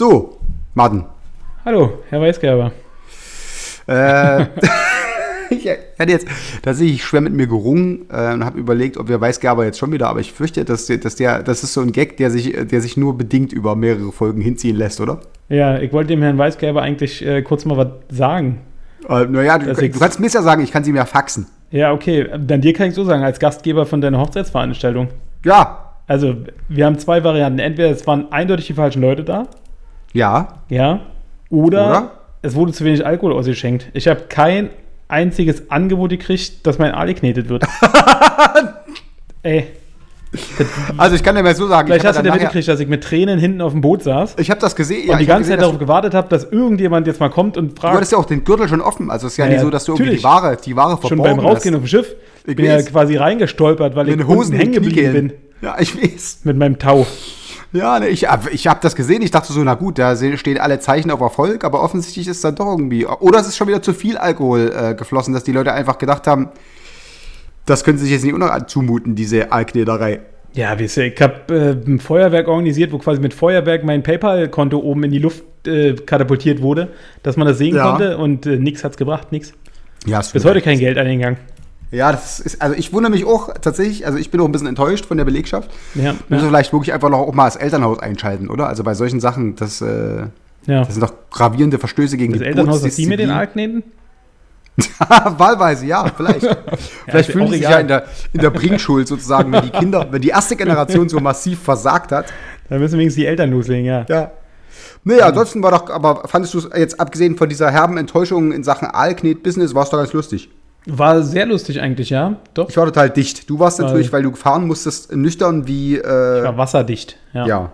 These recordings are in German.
So, Martin. Hallo, Herr Weißgerber. Äh, ich hatte jetzt tatsächlich schwer mit mir gerungen äh, und habe überlegt, ob wir Weißgerber jetzt schon wieder, aber ich fürchte, dass, der- dass der, das ist so ein Gag, der sich, der sich nur bedingt über mehrere Folgen hinziehen lässt, oder? Ja, ich wollte dem Herrn Weißgerber eigentlich äh, kurz mal was sagen. Äh, naja, du, du kannst mir ja sagen, ich kann sie mir faxen. Ja, okay, dann dir kann ich so sagen, als Gastgeber von deiner Hochzeitsveranstaltung. Ja, Also, wir haben zwei Varianten. Entweder es waren eindeutig die falschen Leute da, ja, ja, oder, Oder? es wurde zu wenig Alkohol ausgeschenkt. Ich habe kein einziges Angebot gekriegt, dass mein Aal geknetet wird. Ey, also ich kann dir mal so sagen, vielleicht ich hast du habe dir mitgekriegt, dass ich mit Tränen hinten auf dem Boot saß ich hab das gesehen. und die ich ganze gesehen, Zeit darauf gewartet habe, dass irgendjemand jetzt mal kommt und Du fragt. hattest ja auch den Gürtel schon offen, also es ist ja, Ja, nicht ja, so, dass du irgendwie die. Ware, die Ware schon verborgen beim Rausgehen auf dem Schiff Ich bin ja quasi reingestolpert, weil ich Mit unten Hosen hängen geblieben bin. Ja, ich weiß. mit meinem Tau. Ja, ne, ich, hab- ich habe das gesehen. Ich dachte so, na gut, da stehen alle Zeichen auf Erfolg, aber offensichtlich ist es dann doch irgendwie. Oder es ist schon wieder zu viel Alkohol äh, geflossen, dass die Leute einfach gedacht haben, das können sie sich jetzt nicht unter zumuten, diese Alknederei. Ja, wisst ihr, ich habe äh, ein Feuerwerk organisiert, wo quasi mit Feuerwerk mein PayPal-Konto oben in die Luft äh, katapultiert wurde, dass man das sehen Ja. konnte und äh, nichts hat's gebracht, nichts. Ja, es Bis heute kein Geld eingegangen. Ja, das ist, also ich wundere mich auch tatsächlich, also ich bin auch ein bisschen enttäuscht von der Belegschaft. Ja, Müssen wir ja, vielleicht wirklich einfach noch auch mal das Elternhaus einschalten, oder? Also bei solchen Sachen, das, äh, ja. das sind doch gravierende Verstöße gegen Das die Elternhaus, dass die mir den. Arg kneten? Wahlweise, ja, vielleicht. vielleicht ist fühlen sie sich ja in der, in der Bringschuld sozusagen, wenn die Kinder, wenn die erste Generation so massiv versagt hat. Da müssen wenigstens die Eltern loslegen, ja. Ja. Nee, ansonsten war doch, aber fandest du es jetzt abgesehen von dieser herben Enttäuschung in Sachen Aalknet-Business, war es doch ganz lustig. War sehr lustig eigentlich, ja. Doch. Ich war total dicht. Du warst natürlich, weil du fahren musstest, nüchtern wie, Ich äh, war wasserdicht, ja. ja.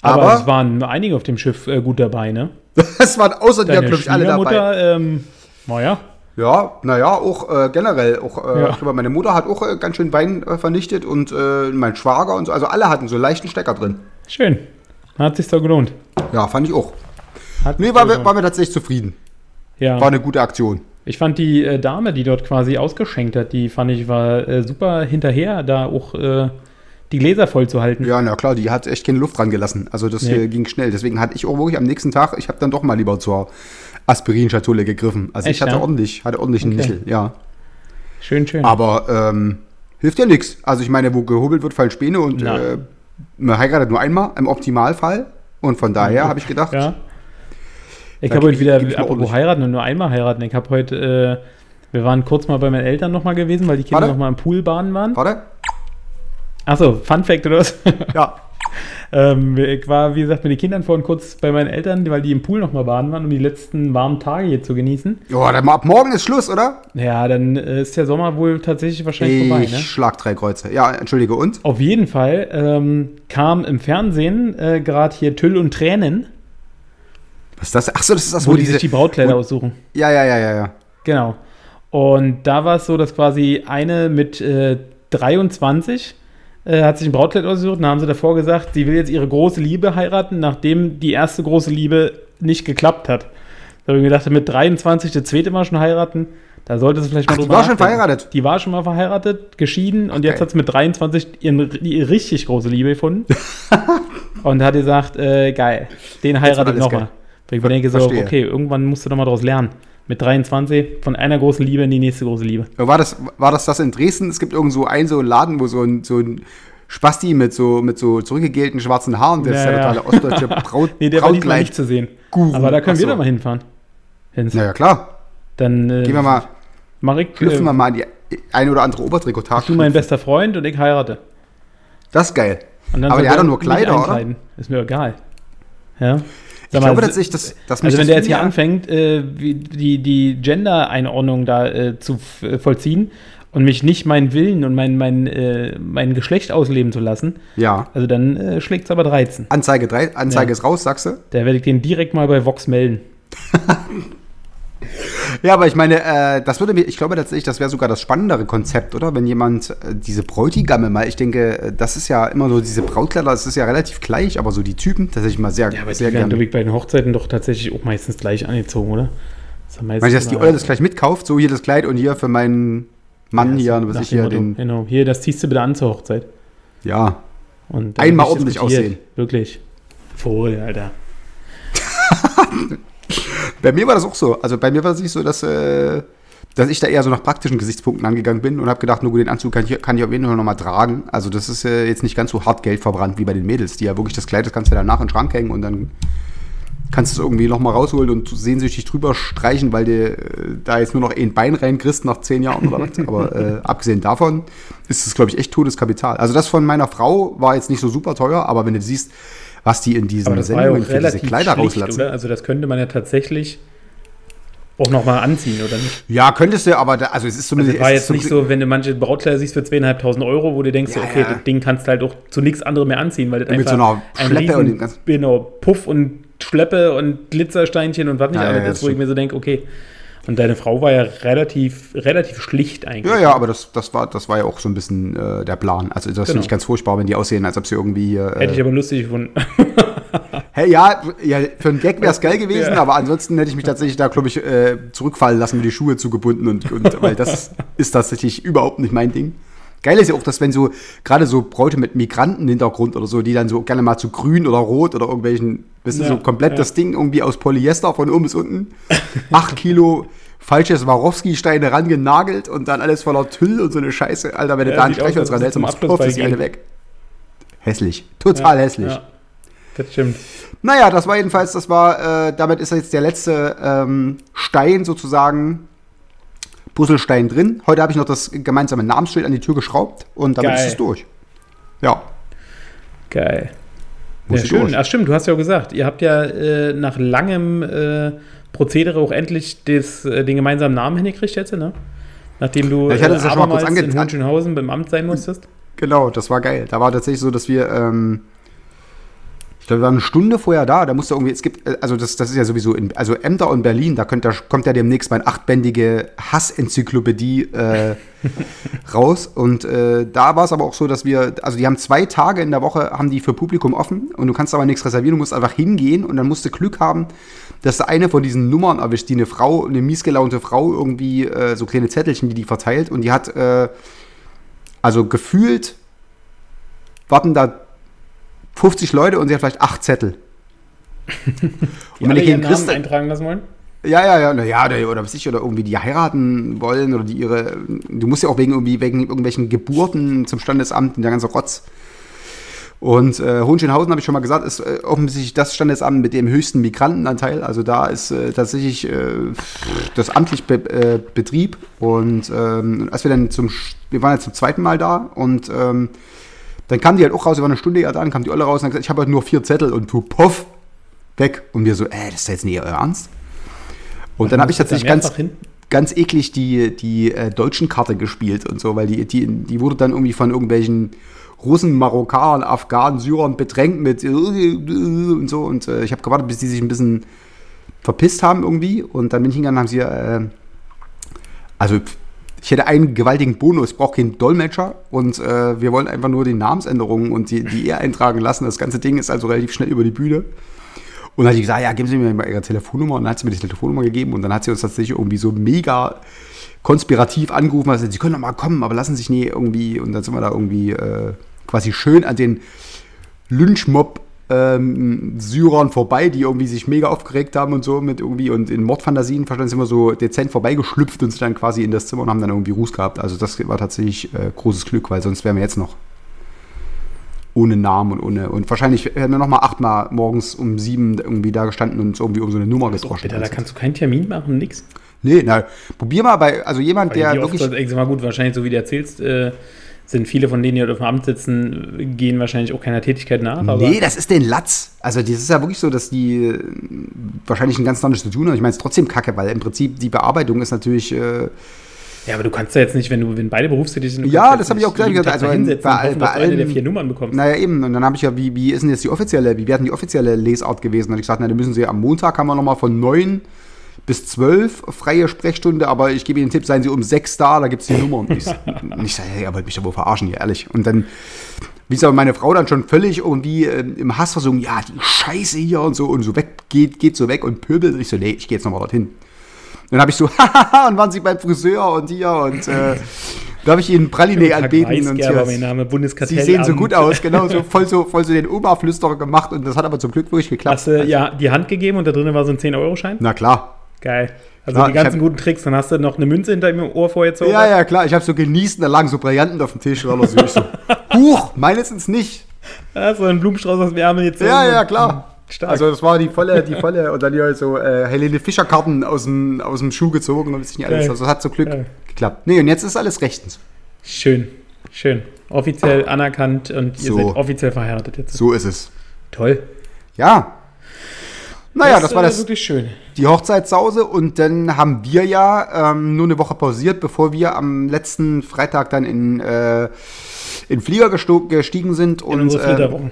Aber, Aber- es waren einige auf dem Schiff äh, gut dabei, ne? Es waren außer dir, glaube ich, alle dabei. Schwiegermutter, ähm, naja, Ja, naja, auch äh, generell. Auch, äh, Ja. ich glaube, meine Mutter hat auch äh, ganz schön Wein äh, vernichtet und äh, mein Schwager und so. Also alle hatten so einen leichten Stecker drin. schön. Hat sich doch gelohnt. Ja, fand ich auch. Hat Nee, sich war, doch wir- waren wir tatsächlich zufrieden. ja. War eine gute Aktion. Ich fand die äh, Dame, die dort quasi ausgeschenkt hat, die fand ich war äh, super hinterher, da auch äh, die Gläser voll zu halten. Ja, na klar, die hat echt keine Luft dran gelassen. Also das Nee. äh, ging schnell. Deswegen hatte ich auch wirklich am nächsten Tag, ich habe dann doch mal lieber zur Aspirinschatulle gegriffen. Also Echt, ich hatte ja? ordentlich, hatte ordentlich einen Okay. Michel, ja. Schön, schön. Aber ähm, hilft ja nichts. Also ich meine, wo gehobelt wird, fallen Späne und äh, man heiratet nur einmal, im Optimalfall. Und von daher habe ich gedacht, ja. Ich habe heute ich- wieder, ich apropos heiraten und nur einmal heiraten. Ich habe heute, äh, wir waren kurz mal bei meinen Eltern nochmal gewesen, weil die Kinder nochmal im Pool baden waren. warte, Achso, Fun Fact oder was? ja, ähm, ich war, wie gesagt, mit den Kindern vorhin kurz bei meinen Eltern, weil die im Pool nochmal baden waren, um die letzten warmen Tage hier zu genießen. ja, dann ab morgen ist Schluss, oder? Ja, dann äh, ist der Sommer wohl tatsächlich wahrscheinlich vorbei, Ich ne? schlag drei Kreuze. Ja, entschuldige, und? Auf jeden Fall ähm, kam im Fernsehen äh, gerade hier Tüll und Tränen, Was ist das? Achso, das ist das, wo die sich die Brautkleider wo- aussuchen. Ja, ja, ja, ja, ja. Genau. Und da war es so, dass quasi eine mit äh, 23 äh, hat sich ein Brautkleid ausgesucht und haben sie davor gesagt, sie will jetzt ihre große Liebe heiraten, nachdem die erste große Liebe nicht geklappt hat. Da habe ich mir gedacht, mit 23 das zweite Mal schon heiraten, da sollte sie vielleicht mal Ach, die drüber war schon nachdenken. verheiratet? Die war schon mal verheiratet, geschieden und Okay. jetzt hat sie mit 23 ihren, ihre richtig große Liebe gefunden. und hat gesagt, äh, geil, den heiratet nochmal. Weil ich mir denke so, Verstehe. okay, irgendwann musst du doch mal daraus lernen. Mit 23 von einer großen Liebe in die nächste große Liebe. War das, war das das in Dresden? Es gibt irgend so einen so einen Laden, wo so ein, so ein Spasti mit so, mit so zurückgegelten schwarzen Haaren, der ist Ja, ja. totale ostdeutsche Braut, Nee, der war nicht zu sehen. Guru. Aber da können Ach wir doch mal hinfahren. Hins. Naja, klar. Dann äh, Gehen wir mal, mach ich, schlüpfen äh, wir mal in die eine oder andere Obertrikotage. du mein bester Freund und ich heirate. Das ist geil. Aber der hat doch nur Kleider, oder? Ist mir egal. Ja. Ich mal, glaube tatsächlich, dass, dass Also wenn der jetzt hier anfängt, äh, die, die Gender-Einordnung da äh, zu äh, vollziehen und mich nicht meinen Willen und mein, mein, äh, mein Geschlecht ausleben zu lassen, Ja. also dann äh, schlägt es aber 13. Anzeige, drei, Anzeige Ja. ist raus, sagst du? Da werde ich den direkt mal bei Vox melden. Ja, aber ich meine, äh, das würde mir, ich glaube tatsächlich, das wäre sogar das spannendere Konzept, oder? Wenn jemand äh, diese Bräutigamme mal, ich denke, äh, das ist ja immer so, diese Brautkleider, das ist ja relativ gleich, aber so die Typen, tatsächlich mal sehr, Ja, aber sehr die werden, glaube gerne. ich, bei den Hochzeiten doch tatsächlich auch meistens gleich angezogen, oder? Das ja Meinst du, dass die Olle das gleich mitkauft? So hier das Kleid und hier für meinen Mann hier, nach was ich hier Motto, den. Genau, hier, das ziehst du bitte an zur Hochzeit. Ja. Und dann Einmal ordentlich aussehen. Wirklich. Voll, Alter. Bei mir war das auch so. Also bei mir war es nicht so, dass, äh, dass ich da eher so nach praktischen Gesichtspunkten angegangen bin und habe gedacht, nur gut, den Anzug kann ich, kann ich auf jeden Fall nochmal tragen. Also das ist äh, jetzt nicht ganz so hart Geld verbrannt wie bei den Mädels, die ja wirklich das Kleid, das kannst du danach in den Schrank hängen und dann kannst du es irgendwie nochmal rausholen und sehnsüchtig drüber streichen, weil du äh, da jetzt nur noch ein Bein reinkriegst nach zehn Jahren oder was. Aber äh, abgesehen davon ist es, glaube ich, echt totes Kapital. Also das von meiner Frau war jetzt nicht so super teuer, aber wenn du siehst, was die in diesen ja Sendungen für diese Kleider schlicht, rauslassen. oder? Also das könnte man ja tatsächlich auch nochmal anziehen, oder nicht? Ja, könntest du, aber da, also es ist Also zumindest. es war jetzt nicht so, wenn du manche Brautkleider siehst für zweieinhalbtausend Euro, wo du denkst, Ja, okay, ja. das Ding kannst du halt auch zu nichts anderem mehr anziehen, weil das Mit einfach so einer ein Schleppe und riesen, dem ganzen- genau, Puff und Schleppe und Glitzersteinchen und was nicht Ja, alles ja, ist, wo ich mir so denke, okay. Und deine Frau war ja relativ, relativ schlicht eigentlich. Ja, ja, aber das, das, war, das war ja auch so ein bisschen äh, der Plan. Also das Genau. finde ich ganz furchtbar, wenn die aussehen, als ob sie irgendwie hier. Hätte ich Äh, aber lustig gefunden. hey, ja, ja, für einen Gag wäre es geil gewesen, Ja. aber ansonsten hätte ich mich tatsächlich da, glaube ich, äh, zurückfallen lassen, mir die Schuhe zugebunden und, und weil das ist tatsächlich überhaupt nicht mein Ding. Geil ist ja auch, dass wenn so, gerade so Bräute mit Migrantenhintergrund oder so, die dann so gerne mal zu grün oder rot oder irgendwelchen, du, Ja, so komplett ja. das Ding irgendwie aus Polyester von oben bis unten, acht Kilo falsche Swarovski-Steine rangenagelt und dann alles voller Tüll und so eine Scheiße. Alter, wenn du Ja, da ein sieht aus, Streichholz dran hältst, bei ist die gehen. weg. Hässlich. Total hässlich. Ja, das stimmt. Naja, das war jedenfalls, das war, äh, damit ist jetzt der letzte ähm, Stein sozusagen, Puzzlestein drin. Heute habe ich noch das gemeinsame Namensschild an die Tür geschraubt und damit Geil. ist es durch. Ja, Geil. muss ja, schön. durch. Ach stimmt, du hast ja auch gesagt, ihr habt ja äh, nach langem äh, Prozedere auch endlich des, äh, den gemeinsamen Namen hingekriegt jetzt, ne? Nachdem du Ja, ich hatte das ja schon mal kurz ange- in Hohenschönhausen beim Amt sein musstest. Genau, das war geil. Da war tatsächlich so, dass wir, ähm, ich glaube, wir waren eine Stunde vorher da. Da musste irgendwie, es gibt, äh, also das, das ist ja sowieso, in, also Ämter und Berlin, da, könnt, da kommt ja demnächst meine achtbändige Hassenzyklopädie äh, raus. Und äh, da war es aber auch so, dass wir, also die haben zwei Tage in der Woche, haben die für Publikum offen und du kannst aber nichts reservieren, du musst einfach hingehen und dann musst du Glück haben, dass du eine von diesen Nummern erwischt, die eine Frau, eine miesgelaunte Frau irgendwie, äh, so kleine Zettelchen, die die verteilt und die hat, äh, also gefühlt warten da 50 Leute und sie hat vielleicht acht Zettel. Und wenn du ihren kriegst, eintragen lassen wollen. ja, ja, ja, na ja, oder, oder was ich, oder irgendwie die heiraten wollen oder die ihre, du musst ja auch wegen irgendwie, wegen irgendwelchen Geburten zum Standesamt und der ganze Rotz. Und äh, Hohenschönhausen, habe ich schon mal gesagt, ist äh, offensichtlich das Standesamt mit dem höchsten Migrantenanteil. Also da ist äh, tatsächlich äh, das amtlich Be äh, Betrieb. Und ähm, als wir dann zum, wir waren jetzt zum zweiten Mal da und ähm, dann kam die halt auch raus, waren eine Stunde da, dann kam die Olle raus und hat gesagt, ich habe halt nur vier Zettel und tu puff, weg. Und wir so, äh, das ist jetzt nicht euer Ernst. Und dann habe ich du tatsächlich ganz, hin? ganz eklig die, die äh, deutschen Karte gespielt und so, weil die, die, die wurde dann irgendwie von irgendwelchen Russen, Marokkanern, Afghanen, Syrern bedrängt mit äh, und so. Und äh, ich habe gewartet, bis die sich ein bisschen verpisst haben irgendwie. Und dann bin ich hingegangen und haben sie, äh, also ich hätte einen gewaltigen Bonus, brauche keinen Dolmetscher und äh, wir wollen einfach nur die Namensänderungen und die, die er eintragen lassen. Das ganze Ding ist also relativ schnell über die Bühne. Und dann hat sie gesagt, ja, geben Sie mir mal Ihre Telefonnummer. Und dann hat sie mir die Telefonnummer gegeben und dann hat sie uns tatsächlich irgendwie so mega konspirativ angerufen. Also, sie können doch mal kommen, aber lassen sich nie irgendwie. Und dann sind wir da irgendwie äh, quasi schön an den Lynchmob ähm, Syrern vorbei, die irgendwie sich mega aufgeregt haben und so mit irgendwie und in Mordfantasien verstanden sind wir so dezent vorbeigeschlüpft und sind dann quasi in das Zimmer und haben dann irgendwie Ruß gehabt. Also das war tatsächlich äh, großes Glück, weil sonst wären wir jetzt noch ohne Namen und ohne und wahrscheinlich hätten wir noch mal achtmal morgens um sieben irgendwie da gestanden und uns irgendwie um so eine Nummer gedroschen. Bitte, da kannst du keinen Termin machen, nix. nee, na, probier mal bei, also jemand, der Weil oft wirklich soll- ich sag mal gut, wahrscheinlich, so wie du erzählst, äh, sind viele von denen, die dort auf dem Amt sitzen, gehen wahrscheinlich auch keiner Tätigkeit nach. Aber Nee, das ist den Latz. Also das ist ja wirklich so, dass die äh, wahrscheinlich ein ganz anderes zu tun haben. Ich meine, es ist trotzdem kacke, weil im Prinzip die Bearbeitung ist natürlich, äh, Ja, aber du kannst ja jetzt nicht, wenn du wenn beide berufstätig sind. Ja, das habe ich auch gleich gesagt. Also hinsetzen bei, hoffen, du eine der allen, vier Nummern bekommst. Naja, eben. Und dann habe ich ja, wie, wie ist denn jetzt die offizielle, wie werden die offizielle Lesart gewesen? Dann habe ich gesagt, na, dann müssen sie am Montag haben wir nochmal von 9 bis 12 freie Sprechstunde, aber ich gebe Ihnen den Tipp, seien Sie um 6 da, da gibt es die Nummer. Und ich, ich sage, hey, ihr wollt mich doch wohl verarschen hier, ehrlich. Und dann, wie ist aber meine Frau dann schon völlig irgendwie ähm, im Hass versungen, ja, die Scheiße hier und so und so weg, geht, geht so weg und pöbelt. Und ich so, nee, ich gehe jetzt nochmal dorthin. Dann habe ich so, hahaha, und waren sie beim Friseur und hier und äh, da habe ich ihnen Praline anbeten. Und hier, mein Name, Sie sehen so gut aus, genau, so voll so, voll so den Oma-Flüsterer gemacht und das hat aber zum Glück wirklich geklappt. Hast du ja die Hand gegeben und da drinnen war so ein 10-Euro-Schein? Na klar. Geil. Also Ja, die ganzen hab- guten Tricks. Dann hast du noch eine Münze hinter dem Ohr vorher gezogen. Ja, ja, klar. Ich habe so genießt, da lagen so Brillanten auf dem Tisch. Oder so. Ich so, Huch, meine sind's nicht. Ja, so ein Blumenstrauß aus dem Ärmel jetzt. Ja, ja, klar. Stark. Also das war die volle, die volle und dann hier so äh, Helene Fischer Karten aus dem, aus dem Schuh gezogen und nicht alles. Also das hat zum Glück Geil. geklappt. Nee, und jetzt ist alles rechtens. Schön. Schön. Offiziell anerkannt und ihr So. seid offiziell verheiratet jetzt. So ist es. Toll. Ja. Naja, das, war äh, das, wirklich schön. die Hochzeitssause und dann haben wir ja ähm, nur eine Woche pausiert, bevor wir am letzten Freitag dann in, äh, in Flieger gestiegen sind In und unsere äh, Flitterwochen.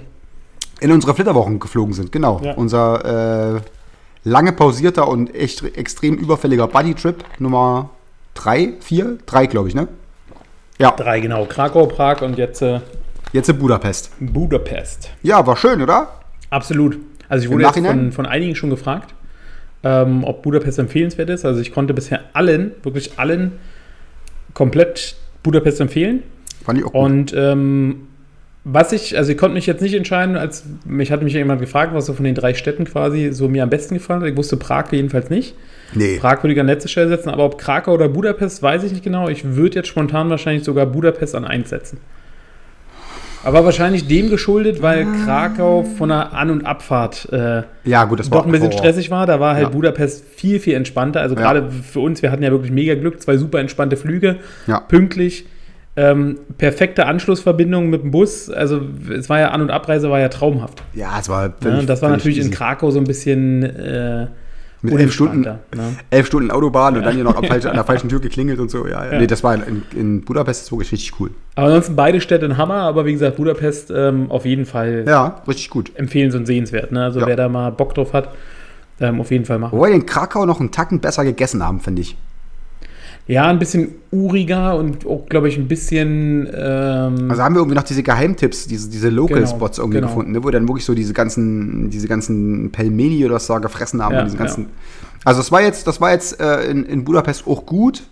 in unsere Flitterwochen geflogen sind. Genau. Ja. Unser äh, lange pausierter und echt extrem überfälliger Buddy-Trip Nummer drei, vier, drei, glaube ich, ne? Ja, Drei, genau. Krakau, Prag und jetzt äh, jetzt in Budapest. Budapest. Ja, war schön, oder? Absolut. Also ich wurde jetzt von, von einigen schon gefragt, ähm, ob Budapest empfehlenswert ist. Also ich konnte bisher allen, wirklich allen, komplett Budapest empfehlen. Fand ich auch gut. Und ähm, was ich, also ich konnte mich jetzt nicht entscheiden, als mich hatte mich jemand gefragt, was so von den drei Städten quasi so mir am besten gefallen hat. Ich wusste Prag jedenfalls nicht. Nee. Prag würde ich an letzte Stelle setzen, aber ob Krakau oder Budapest, weiß ich nicht genau. Ich würde jetzt spontan wahrscheinlich sogar Budapest an 1 setzen. Aber wahrscheinlich dem geschuldet, weil Krakau von der An- und Abfahrt äh, Ja, gut, das war doch ein bisschen Horror. stressig war. Da war halt Ja. Budapest viel, viel entspannter. Also Ja. gerade für uns, wir hatten ja wirklich mega Glück, zwei super entspannte Flüge, Ja. pünktlich, ähm, perfekte Anschlussverbindung mit dem Bus. Also es war ja An- und Abreise war ja traumhaft. Ja, es war Ne? völlig, Das war völlig natürlich in. Krakau so ein bisschen äh, Mit elf Stunden, Ne? elf Stunden Autobahn und dann hier noch am falschen- an der falschen Tür geklingelt und so. Ja, ja. Ja. Nee, das war in, in Budapest ist wirklich richtig cool. Aber ansonsten beide Städte ein Hammer, aber wie gesagt, Budapest ähm, auf jeden Fall Ja, richtig gut. empfehlens- und sehenswert. Ne? Also Ja. wer da mal Bock drauf hat, ähm, auf jeden Fall machen. Wobei wir in Krakau noch einen Tacken besser gegessen haben, finde ich. Ja, ein bisschen uriger und auch, glaube ich, ein bisschen. Ähm, Also haben wir irgendwie noch diese Geheimtipps, diese, diese Local-Spots Genau, irgendwie genau. gefunden, ne, wo dann wirklich so diese ganzen, diese ganzen Pelmeni oder was da gefressen haben. Ja, und diese ganzen, Also das war jetzt, das war jetzt äh, in, in Budapest auch gut.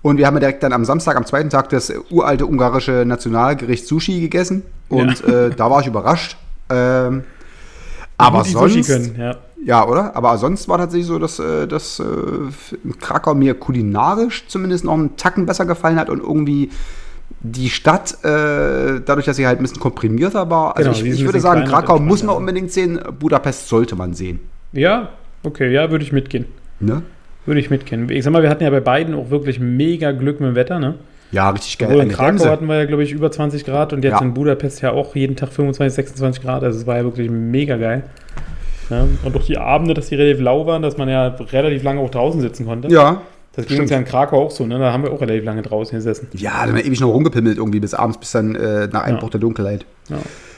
Und wir haben ja direkt dann am Samstag, am zweiten Tag, das uralte ungarische Nationalgericht Sushi gegessen. Und äh, da war ich überrascht. Ähm, aber die Sushi sonst, können, ja. Ja, oder? Aber sonst war tatsächlich so, dass, äh, dass äh, Krakau mir kulinarisch zumindest noch einen Tacken besser gefallen hat und irgendwie die Stadt, äh, dadurch, dass sie halt ein bisschen komprimierter war. Also Genau, ich, ich würde sagen, Krakau muss man unbedingt sehen, Budapest sollte man sehen. Ja, okay, ja, würde ich mitgehen. Ne? Würde ich mitgehen. Ich sag mal, wir hatten ja bei beiden auch wirklich mega Glück mit dem Wetter, ne? Ja, richtig geil. Obwohl in Krakau Bremse. hatten wir ja, glaube ich, über 20 Grad und jetzt Ja. in Budapest ja auch jeden Tag 25, 26 Grad. Also es war ja wirklich mega geil. Ja, und auch die Abende, dass die relativ lau waren, dass man ja relativ lange auch draußen sitzen konnte. Ja. Das ging uns ja in Krakau auch so, ne? Da haben wir auch relativ lange draußen gesessen. Ja, da haben wir ewig noch rumgepimmelt irgendwie bis abends, bis dann äh, nach Einbruch Ja. der Dunkelheit. Ja.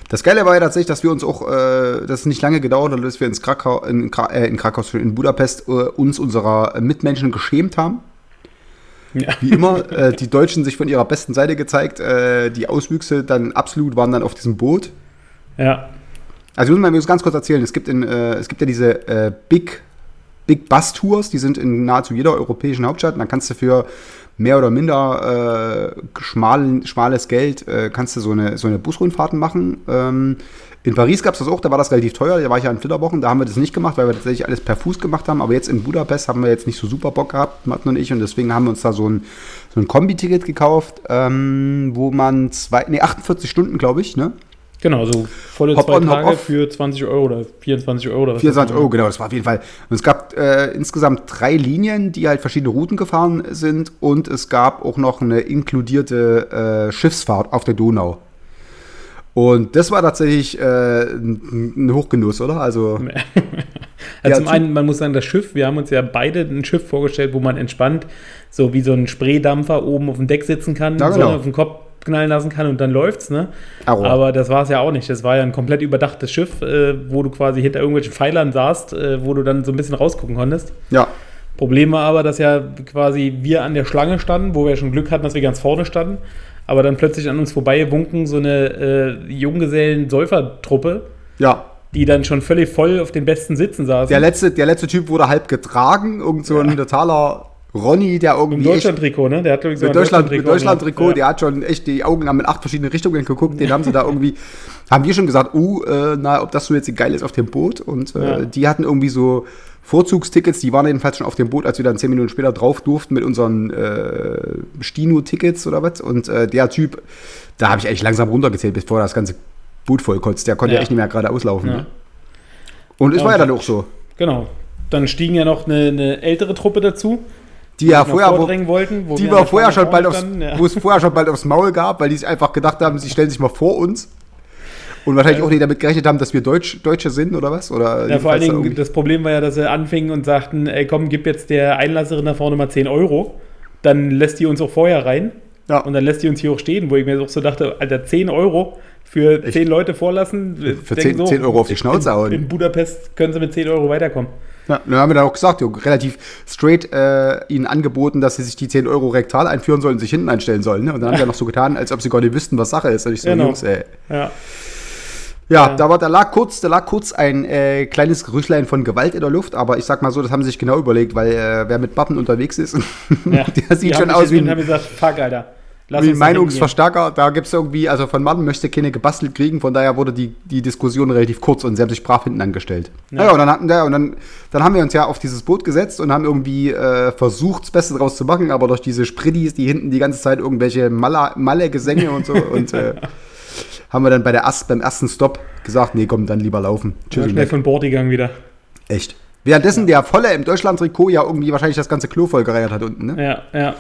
Das Geile war ja tatsächlich, dass wir uns auch, äh, das nicht lange gedauert hat, dass wir ins Krakau, in, Kra äh, in Krakau, in Budapest äh, uns unserer Mitmenschen geschämt haben. Ja. Wie immer, äh, die Deutschen sich von ihrer besten Seite gezeigt, äh, die Auswüchse dann absolut waren dann auf diesem Boot. Ja, Also ich muss mal ganz kurz erzählen, es gibt, in, äh, es gibt ja diese äh, Big, Big Bus Tours, die sind in nahezu jeder europäischen Hauptstadt. Und dann kannst du für mehr oder minder äh, schmalen, schmales Geld, äh, kannst du so eine, so eine Busrundfahrten machen. Ähm, in Paris gab es das auch, da war das relativ teuer, da war ich ja in Flitterwochen, da haben wir das nicht gemacht, weil wir tatsächlich alles per Fuß gemacht haben. Aber jetzt in Budapest haben wir jetzt nicht so super Bock gehabt, Martin und ich, und deswegen haben wir uns da so ein, so ein Kombi-Ticket gekauft, ähm, wo man zwei, nee, 48 Stunden, glaube ich, ne? Genau, so volle Hop zwei on, Tage für 20 Euro oder 24 Euro. Oder was 24 das war. Euro, genau, das war auf jeden Fall. Und es gab äh, insgesamt drei Linien, die halt verschiedene Routen gefahren sind und es gab auch noch eine inkludierte äh, Schiffsfahrt auf der Donau. Und das war tatsächlich äh, ein, Hochgenuss, oder? Also, Also zum zu- einen, man muss sagen, das Schiff, wir haben uns ja beide ein Schiff vorgestellt, wo man entspannt so wie so ein Spraydampfer oben auf dem Deck sitzen kann, Ja, genau. Sonne auf den Kopf knallen lassen kann und dann läuft's, ne? Arrow. Aber das war es ja auch nicht. Das war ja ein komplett überdachtes Schiff, äh, wo du quasi hinter irgendwelchen Pfeilern saßt, äh, wo du dann so ein bisschen rausgucken konntest. Ja. Problem war aber, dass ja quasi wir an der Schlange standen, wo wir schon Glück hatten, dass wir ganz vorne standen, aber dann plötzlich an uns vorbei wunken so eine äh, Junggesellen-Säufertruppe, Ja. die dann schon völlig voll auf den besten Sitzen saßen. Der letzte, der letzte Typ wurde halb getragen. Irgend so ein totaler Ronny, der Im irgendwie. echt- Deutschland-Trikot, ne? Der hat, glaube ich, so Mit ein Deutschland, mit Deutschland-Trikot, Ja. der hat schon echt, die Augen haben in acht verschiedene Richtungen geguckt, den haben sie da irgendwie, haben wir schon gesagt, uh, äh, na, ob das so jetzt geil ist auf dem Boot. Und äh, Ja. die hatten irgendwie so Vorzugstickets, die waren jedenfalls schon auf dem Boot, als wir dann zehn Minuten später drauf durften mit unseren äh, Stino-Tickets oder was. Und äh, der Typ, da habe ich eigentlich langsam runtergezählt, bevor das ganze Boot voll kotzt. Der konnte Ja. echt nicht mehr gerade auslaufen. Ja. Ne? Und es war ja dann auch so. Genau. Dann stiegen ja noch eine, eine ältere Truppe dazu, Die ja vorher, wo, wollten. wo die wir vorher schon bald aufs, ja. wo es vorher schon bald aufs Maul gab, weil die sich einfach gedacht haben, sie stellen sich mal vor uns. Und wahrscheinlich auch nicht damit gerechnet haben, dass wir Deutsch, Deutsche sind oder was? Oder Ja, vor allen Dingen, irgendwie- das Problem war ja, dass sie anfingen und sagten, ey komm, gib jetzt der Einlasserin da vorne mal 10 Euro. Dann lässt die uns auch vorher rein. Ja. Und dann lässt die uns hier auch stehen, wo ich mir auch so dachte, Alter, 10 Euro für 10 Leute vorlassen. Für Denk 10 10 Euro auf die Schnauze in, hauen. in Budapest können sie mit 10 Euro weiterkommen. Ja, dann haben wir dann auch gesagt, jo, relativ straight äh, ihnen angeboten, dass sie sich die 10 Euro rektal einführen sollen und sich hinten einstellen sollen. Ne? Und dann haben wir noch so getan, als ob sie gar nicht wüssten, was Sache ist. Und ich so, Genau. Jungs, ey. Ja. Ja, Ja. Da, war, da, lag kurz, da lag kurz ein äh, kleines Gerüchlein von Gewalt in der Luft, aber ich sag mal so, das haben sie sich genau überlegt, weil äh, wer mit Bappen unterwegs ist, ja. der sieht schon aus wie ein, haben gesagt, fuck, Alter. Lass wie. Meinungsverstärker. Da gibt es irgendwie, also von Mann möchte keine gebastelt kriegen, von daher wurde die, die Diskussion relativ kurz und sie haben sich brav hinten angestellt. Ja, und, dann, hatten, ja, und dann, dann haben wir uns ja auf dieses Boot gesetzt und haben irgendwie äh, versucht, das Beste draus zu machen, aber durch diese Sprittis, die hinten die ganze Zeit irgendwelche Malle- Malle-Gesänge und so und äh, haben wir dann bei der erst, beim ersten Stopp gesagt, nee, komm, dann lieber laufen. Ja, Tschüss. schnell von Bord gegangen wieder. Echt. Währenddessen der Volle im Deutschland-Trikot ja irgendwie wahrscheinlich das ganze Klo vollgereiert hat unten, ne? Ja, ja.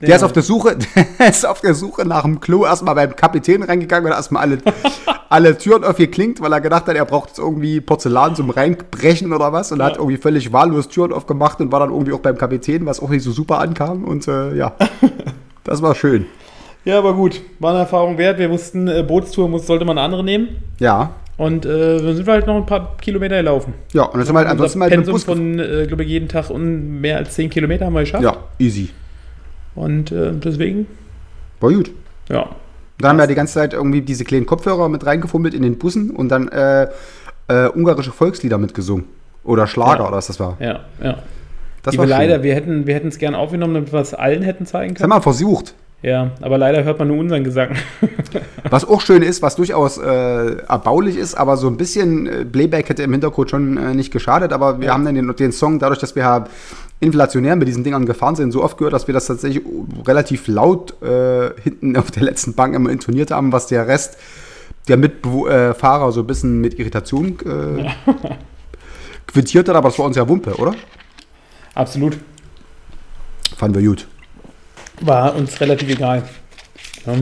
Der ist auf der Suche, der ist auf der Suche nach dem Klo erstmal beim Kapitän reingegangen und hat erstmal alle, alle Türen aufgeklinkt, weil er gedacht hat, er braucht jetzt irgendwie Porzellan zum Reinbrechen oder was und hat irgendwie völlig wahllos Türen aufgemacht und war dann irgendwie auch beim Kapitän, was auch nicht so super ankam und äh, ja, das war schön. Ja, aber gut, war eine Erfahrung wert. Wir wussten, äh, Bootstour muss, sollte man eine andere nehmen. Ja, Und äh, dann sind wir halt noch ein paar Kilometer gelaufen. ja, und dann sind wir halt, ansonsten mal mit dem Pensum Bus von, äh, glaube ich, jeden Tag un mehr als 10 Kilometer haben wir geschafft. Ja, easy. Und äh, deswegen, War gut. ja. Dann haben wir die ganze Zeit irgendwie diese kleinen Kopfhörer mit reingefummelt in den Bussen und dann äh, äh, ungarische Volkslieder mitgesungen. Oder Schlager Ja. oder was das war. Ja, ja. Das die war schön. leider, wir hätten wir es gern aufgenommen, damit wir es allen hätten zeigen Das haben können. wir versucht. Ja, aber leider hört man nur unseren Gesang. Was auch schön ist, was durchaus äh, erbaulich ist, aber so ein bisschen äh, Playback hätte im Hintergrund schon äh, nicht geschadet. Aber wir haben dann den, den Song, dadurch, dass wir ja inflationär mit diesen Dingern gefahren sind, so oft gehört, dass wir das tatsächlich relativ laut äh, hinten auf der letzten Bank immer intoniert haben, was der Rest der Mitfahrer so ein bisschen mit Irritation äh, quittiert hat. Aber das war uns ja Wumpe, oder? Absolut. Fanden wir gut. War uns relativ egal. Ja.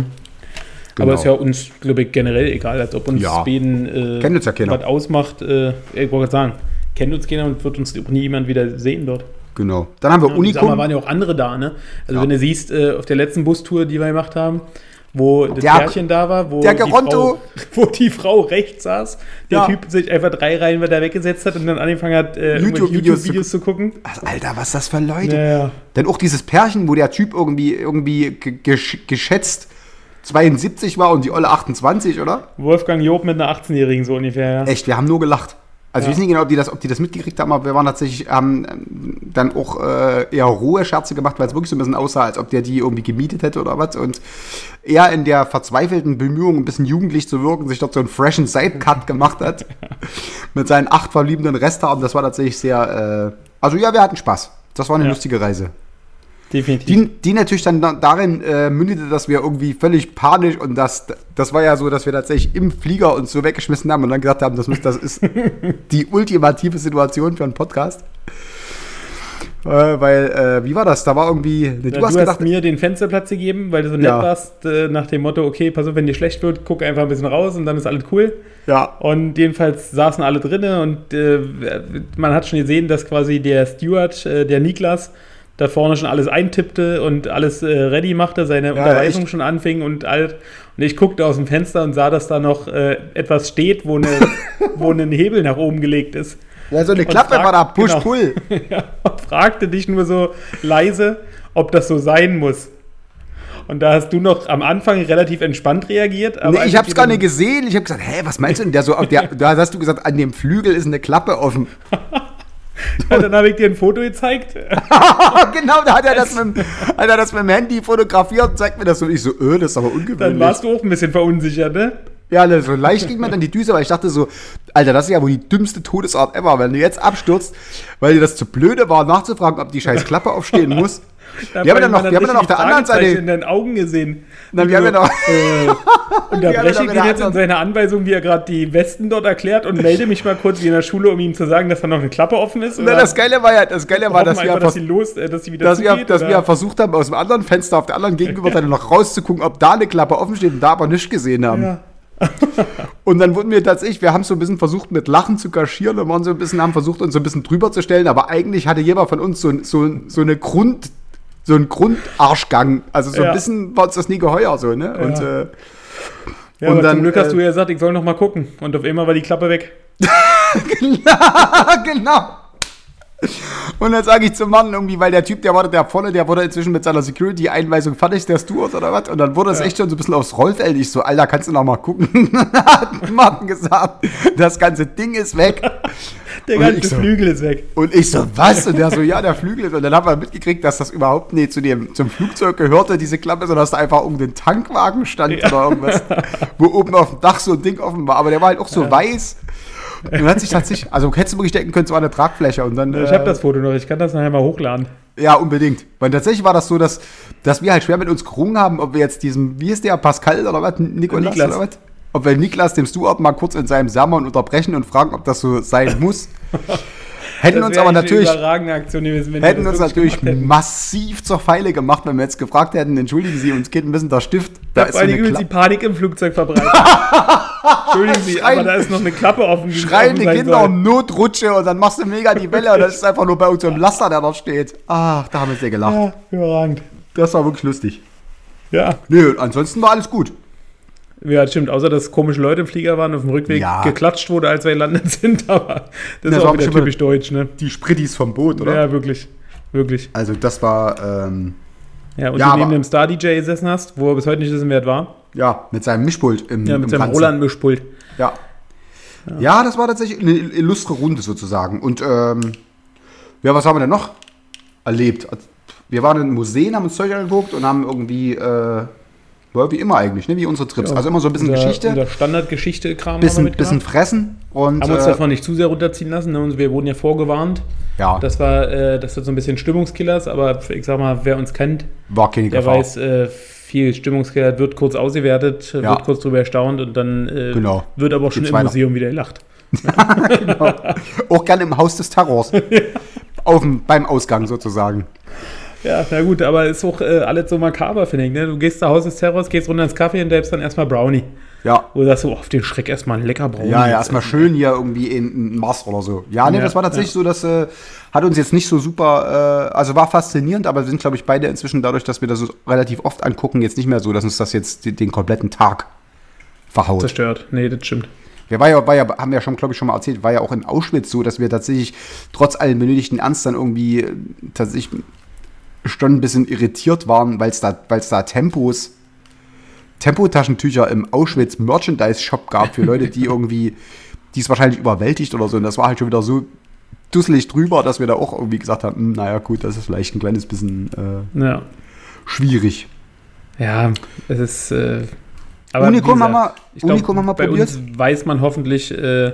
Genau. Aber ist ja uns, glaube ich, generell egal, als ob uns Ja. Schweden äh, ja was ausmacht. Äh, ich wollte gerade sagen, kennt uns keiner und wird uns auch nie jemand wieder sehen dort. Genau. Dann haben wir Ja, Unikum. waren ja auch andere da, ne? Also Ja. wenn du siehst, äh, auf der letzten Bustour, die wir gemacht haben, wo das Der- Pärchen da war, wo, der die. Frau, wo die Frau rechts saß, der Ja. Typ sich einfach drei Reihen weiter weggesetzt hat und dann angefangen hat, äh, YouTube-Videos zu YouTube-Videos zu gucken. Alter, was das für Leute? Ja, ja. Dann auch dieses Pärchen, wo der Typ irgendwie, irgendwie ge- gesch geschätzt 72 war und die Olle 28, oder? Wolfgang Job mit einer 18-Jährigen so ungefähr, ja. Echt, wir haben nur gelacht. Also Ja. ich weiß nicht genau, ob die das, ob die das mitgekriegt haben, aber wir waren tatsächlich, haben ähm, dann auch äh, eher rohe Scherze gemacht, weil es wirklich so ein bisschen aussah, als ob der die irgendwie gemietet hätte oder was. Und er in der verzweifelten Bemühung, ein bisschen jugendlich zu wirken, sich dort so einen freshen Sidecut gemacht hat. mit seinen acht verbliebenen Resthaaren. Das war tatsächlich sehr, äh, also ja, wir hatten Spaß. Das war eine Ja. lustige Reise. Definitiv. Die, die natürlich dann da- darin äh, mündete, dass wir irgendwie völlig panisch und das, das war ja so, dass wir tatsächlich im Flieger uns so weggeschmissen haben und dann gesagt haben, das, muss, das ist die ultimative Situation für einen Podcast. Äh, weil, äh, wie war das? Da war irgendwie. Nee, Ja, du hast gedacht, mir den Fensterplatz gegeben, weil du so nett Ja. warst, äh, nach dem Motto, okay, pass auf, wenn dir schlecht wird, guck einfach ein bisschen raus und dann ist alles cool. ja, Und jedenfalls saßen alle drinnen und äh, man hat schon gesehen, dass quasi der Steward, äh, der Niklas, da vorne schon alles eintippte und alles äh, ready machte, seine Unterweisung echt. schon anfing und alt. Und ich guckte aus dem Fenster und sah, dass da noch äh, etwas steht, wo, eine, wo ein Hebel nach oben gelegt ist. ja, so eine Klappe war da, Push, genau. Pull. ja, fragte dich nur so leise, ob das so sein muss. Und da hast du noch am Anfang relativ entspannt reagiert. Aber Nee, ich hab's dir gar nicht gesehen. Ich hab gesagt, hä, was meinst du denn? Der so, der, da hast du gesagt, an dem Flügel ist eine Klappe offen. Ja, dann habe ich dir ein Foto gezeigt. genau, da hat er, das mit, dem- hat er das mit dem Handy fotografiert und zeigt mir das so. Und ich so, öh, das ist aber ungewöhnlich. Dann warst du auch ein bisschen verunsichert, ne? Ja, so leicht ging mir dann die Düse, weil ich dachte so, Alter, das ist ja wohl die dümmste Todesart ever, wenn du jetzt abstürzt, weil dir das zu blöde war, nachzufragen, ob die scheiß Klappe aufstehen muss. Da Wir haben ja noch- wir haben noch auf der anderen Seite- in deinen Augen gesehen. Na, wir haben ja noch- äh, Wir unterbreche ihn jetzt in seiner Anweisung, wie er gerade die Westen dort erklärt und melde mich mal kurz wie in der Schule, um ihm zu sagen, dass da noch eine Klappe offen ist. Na, das Geile war ja, das Geile war, dass wir, einfach, dass los, äh, dass dass wir, zugeht, dass oder? wir versucht haben, aus dem anderen Fenster auf der anderen Gegenüberseite noch rauszugucken, ob da eine Klappe offen steht und da aber nichts gesehen haben. Ja. Und dann wurden wir tatsächlich, wir haben so ein bisschen versucht, mit Lachen zu kaschieren und waren so ein bisschen, haben versucht, uns so ein bisschen drüber zu stellen, aber eigentlich hatte jeder von uns so, so, so eine Grund, so einen Grundarschgang. Also so Ja. ein bisschen war uns das nie geheuer, so, ne? Und, äh, Ja, Und aber dann, zum Glück hast äh, du ja gesagt, ich soll noch mal gucken. Und auf einmal war die Klappe weg. genau. Und dann sage ich zum Mann irgendwie, weil der Typ, der war da vorne, der wurde inzwischen mit seiner Security-Einweisung fertig, der Steward oder was. Und dann wurde es echt schon so ein bisschen aufs Rollfeld. Ich so, Alter, kannst du noch mal gucken? Hat Martin gesagt, das ganze Ding ist weg. Der ganze so- Flügel ist weg. Und ich so, was? Und der so, ja, der Flügel ist. Und dann haben wir mitgekriegt, dass das überhaupt nicht zu dem, zum Flugzeug gehörte, diese Klappe, sondern dass da einfach irgendein Tankwagen stand oder irgendwas, wo oben auf dem Dach so ein Ding offen war. Aber der war halt auch so weiß. Und hat sich tatsächlich, also hättest du wirklich denken können, war eine Tragfläche. Und dann, Ich äh, habe das Foto noch, ich kann das nachher mal hochladen. ja, unbedingt. Weil tatsächlich war das so, dass, dass wir halt schwer mit uns gerungen haben, ob wir jetzt diesem, wie ist der, Pascal oder was? Nikolas Niklas. oder was? Ob wir Niklas dem Stuart mal kurz in seinem Sermon unterbrechen und fragen, ob das so sein muss. Hätten uns aber natürlich, Aktion hätten uns natürlich hätten. massiv zur Pfeile gemacht, wenn wir jetzt gefragt hätten, entschuldigen Sie, uns geht ein bisschen der Stift. Da Da ist so eine übelst die Panik im Flugzeug verbreitet. Entschuldigen Sie, Schreien- aber da ist noch eine Klappe offen. die offen schreiende sein Kinder, soll. Notrutsche und dann machst du mega die Welle und das ist einfach nur bei uns so Laster, der dort steht. Ach, da haben wir sehr gelacht. Ja, überragend. Das war wirklich lustig. Ja. Nö, ansonsten war alles gut. ja, stimmt. Außer, dass komische Leute im Flieger waren, auf dem Rückweg Ja. geklatscht wurde, als wir gelandet sind. Aber das, Das ist war auch wieder typisch deutsch, ne? Die Sprittis vom Boot, oder? Ja, wirklich. Wirklich. Also das war, ähm, Ja, und Ja, du neben dem Star-DJ gesessen hast, wo er bis heute nicht wissen, wer es war. Ja, mit seinem Mischpult im Ja, mit seinem. Roland-Mischpult. Ja. ja. das war tatsächlich eine illustre Runde sozusagen. Und ähm, ja, was haben wir denn noch erlebt? Wir waren in Museen, haben uns Zeug angeguckt und haben irgendwie, äh, ja, wie immer eigentlich, ne? wie unsere Trips. also immer so ein bisschen unser, Geschichte, Unser Standardgeschichte-Kram bisschen, bisschen fressen und Haben uns äh, davon nicht zu sehr runterziehen lassen. Ne? Und wir wurden ja vorgewarnt. ja, Das war, äh, das wird so ein bisschen Stimmungskillers, aber ich sag mal, wer uns kennt, war keine der Gefahr. weiß, äh, viel Stimmungskiller wird kurz ausgewertet, Ja. wird kurz drüber erstaunt und dann äh, Genau. wird aber auch schon Geht's im weiter. Museum wieder gelacht. Auch gerne im Haus des Terrors. Auf dem, beim Ausgang sozusagen. Ja, na gut, aber ist auch äh, alles so makaber, finde ich. Ne? Du gehst zu Haus des Terrors, gehst runter ins Kaffee und selbst dann erstmal Brownie. Ja. Du sagst, so, oh, auf den Schreck erstmal ein lecker Brownie. Ja, ja, erstmal schön hier irgendwie in, in Mars oder so. Ja, nee, Ja, das war tatsächlich so, das äh, hat uns jetzt nicht so super, äh, also war faszinierend, aber wir sind, glaube ich, beide inzwischen dadurch, dass wir das so relativ oft angucken, jetzt nicht mehr so, dass uns das jetzt den, den kompletten Tag verhaut. Zerstört. Nee, das stimmt. Wir war ja, war ja, haben wir schon, glaube ich, schon mal erzählt, war ja auch in Auschwitz so, dass wir tatsächlich trotz allen benötigten Ernst dann irgendwie äh, tatsächlich schon ein bisschen irritiert waren, weil es da, weil's da Tempos, Tempotaschentücher im Auschwitz Merchandise Shop gab für Leute, die irgendwie, die es wahrscheinlich überwältigt oder so. Und das war halt schon wieder so dusselig drüber, dass wir da auch irgendwie gesagt haben, hm, naja gut, das ist vielleicht ein kleines bisschen äh, Ja. schwierig. Ja, es ist. Äh, Unikum wie haben wir- ich glaub, haben wir bei probiert. uns weiß man hoffentlich, äh,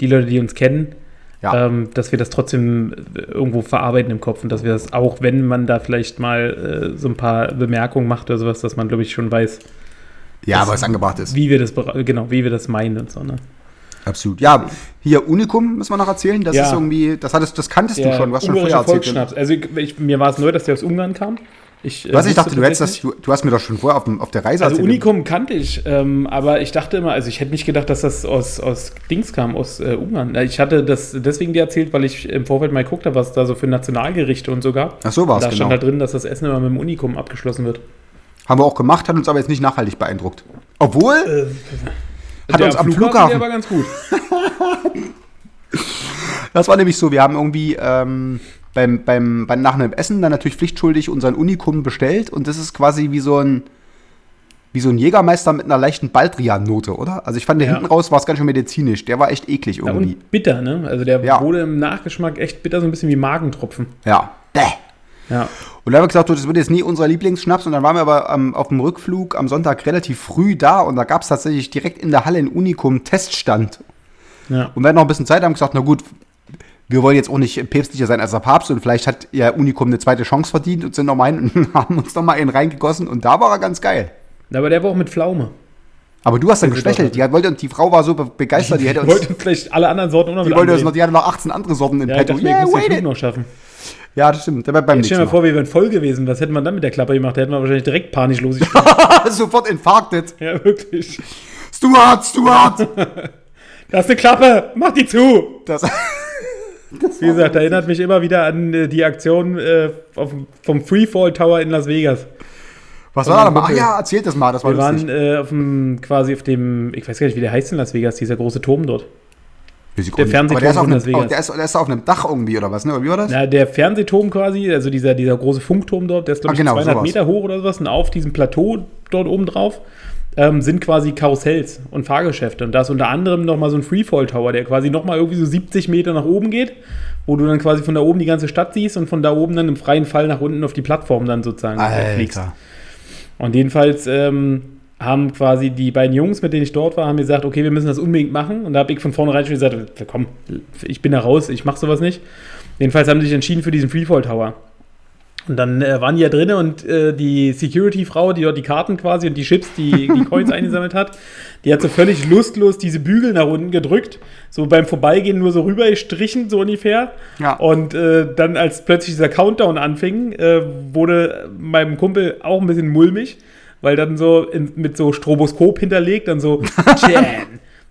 die Leute, die uns kennen, Ja. ähm, dass wir das trotzdem irgendwo verarbeiten im Kopf und dass wir das auch, wenn man da vielleicht mal äh, so ein paar Bemerkungen macht oder sowas, dass man, glaube ich, schon weiß, Ja, aber es angebracht ist. wie wir das genau, wie wir das meinen und so. Ne? Absolut. Ja, hier Unikum müssen wir noch erzählen. Das Ja. ist irgendwie, das hattest, das kanntest du Der schon, was schon vorher erzählt. Also ich, mir war es neu, dass der aus Ungarn kam. Ich, äh, Was ich dachte, du hättest das, du, du hast mir doch schon vorher auf, dem, auf der Reise Also erzählt. Unikum kannte ich, ähm, aber ich dachte immer, also ich hätte nicht gedacht, dass das aus, aus Dings kam, aus äh, Ungarn. Ich hatte das deswegen dir erzählt, weil ich im Vorfeld mal geguckt habe, was da so für Nationalgerichte und so gab. Ach so war's, Da genau. stand halt drin, dass das Essen immer mit dem Unikum abgeschlossen wird. Haben wir auch gemacht, hat uns aber jetzt nicht nachhaltig beeindruckt. Obwohl, hat Der uns am Der Flughafen, war ganz gut. das war nämlich so, wir haben irgendwie ähm, beim, beim, beim, nach einem Essen dann natürlich pflichtschuldig unseren Unikum bestellt und das ist quasi wie so ein, wie so ein Jägermeister mit einer leichten Baldrian-Note, oder? Also ich fand, der Ja. hinten raus war es ganz schön medizinisch. Der war echt eklig Ja, irgendwie. und bitter, ne? Also der Ja. wurde im Nachgeschmack echt bitter, so ein bisschen wie Magentropfen. Ja. Bäh. Ja. Und da haben wir gesagt, das wird jetzt nie unser Lieblingsschnaps. Und dann waren wir aber ähm, auf dem Rückflug am Sonntag relativ früh da und da gab es tatsächlich direkt in der Halle in Unikum Teststand. ja. Und wir hatten noch ein bisschen Zeit, haben gesagt, na gut, wir wollen jetzt auch nicht päpstlicher sein als der Papst und vielleicht hat ja Unikum eine zweite Chance verdient und sind noch mal hin und haben uns noch mal einen reingegossen und da war er ganz geil. Aber der war auch mit Pflaume. Aber du hast dann doch. Die, hat- wollte, die Frau war so be- begeistert, die hätte uns, wollte vielleicht alle anderen Sorten auch noch die, wollte uns noch, die hatte noch 18 andere Sorten in Ja, ich petto. dachte Yeah, ich wait Flug it. noch schaffen. Ja, das stimmt. Aber beim Jetzt stell dir mal vor, wir wären voll gewesen. Was hätten wir dann mit der Klappe gemacht? Da hätten wir wahrscheinlich direkt panisch losgespielt. Sofort infarktet. ja, wirklich. Stuart, Stuart! Da ist eine Klappe, mach die zu! Das, Wie gesagt, erinnert mich immer wieder an äh, die Aktion äh, auf, vom Freefall Tower in Las Vegas. was war da mal? Kumpel. ja, erzählt das mal, das war Wir waren lustig. äh, auf dem, quasi auf dem, ich weiß gar nicht, wie der heißt in Las Vegas, dieser große Turm dort. Der. Fernsehturm der ist, auf einem, Las Vegas. der, ist, der ist auf einem Dach irgendwie, oder was, ne? Oder Wie war das? Ja, der Fernsehturm quasi, also dieser, dieser große Funkturm dort, der ist, glaube Ah, ich, genau, 200 sowas. Meter hoch oder sowas. Und auf diesem Plateau dort oben drauf ähm, sind quasi Karussells und Fahrgeschäfte. Und da ist unter anderem nochmal so ein Freefall-Tower, der quasi nochmal irgendwie so 70 Meter nach oben geht, wo du dann quasi von da oben die ganze Stadt siehst und von da oben dann im freien Fall nach unten auf die Plattform dann sozusagen äh, fliegst. Alter. Und jedenfalls ähm, haben quasi die beiden Jungs, mit denen ich dort war, haben gesagt, okay, wir müssen das unbedingt machen. Und da habe ich von vornherein schon gesagt, komm, ich bin da raus, ich mache sowas nicht. Jedenfalls haben sie sich entschieden für diesen Freefall Tower. Und dann äh, waren die ja drinnen und äh, die Security-Frau, die dort die Karten quasi und die Chips, die die Coins eingesammelt hat, die hat so völlig lustlos diese Bügel nach unten gedrückt, so beim Vorbeigehen nur so rüber gestrichen, so ungefähr. Ja. Und äh, dann, als plötzlich dieser Countdown anfing, äh, wurde meinem Kumpel auch ein bisschen mulmig, weil dann so in, mit so Stroboskop hinterlegt, dann so 10,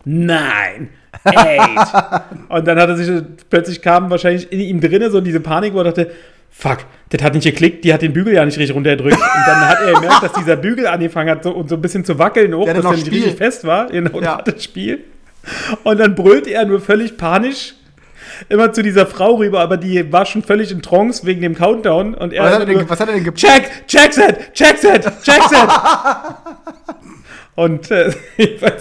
9, 8. Und dann hat er sich plötzlich kam wahrscheinlich in ihm drinne so diese Panik, wo er dachte, fuck, das hat nicht geklickt, die hat den Bügel ja nicht richtig runtergedrückt. Und dann hat er gemerkt, dass dieser Bügel angefangen hat so, und so ein bisschen zu wackeln auch, dass er nicht richtig fest war. Genau, Ja. das Spiel. Und dann brüllte er nur völlig panisch immer zu dieser Frau rüber, aber die war schon völlig in Trance wegen dem Countdown. Und er Was hat, er denn, was hat er denn gepackt? Check, check set, check set, check set. Und äh,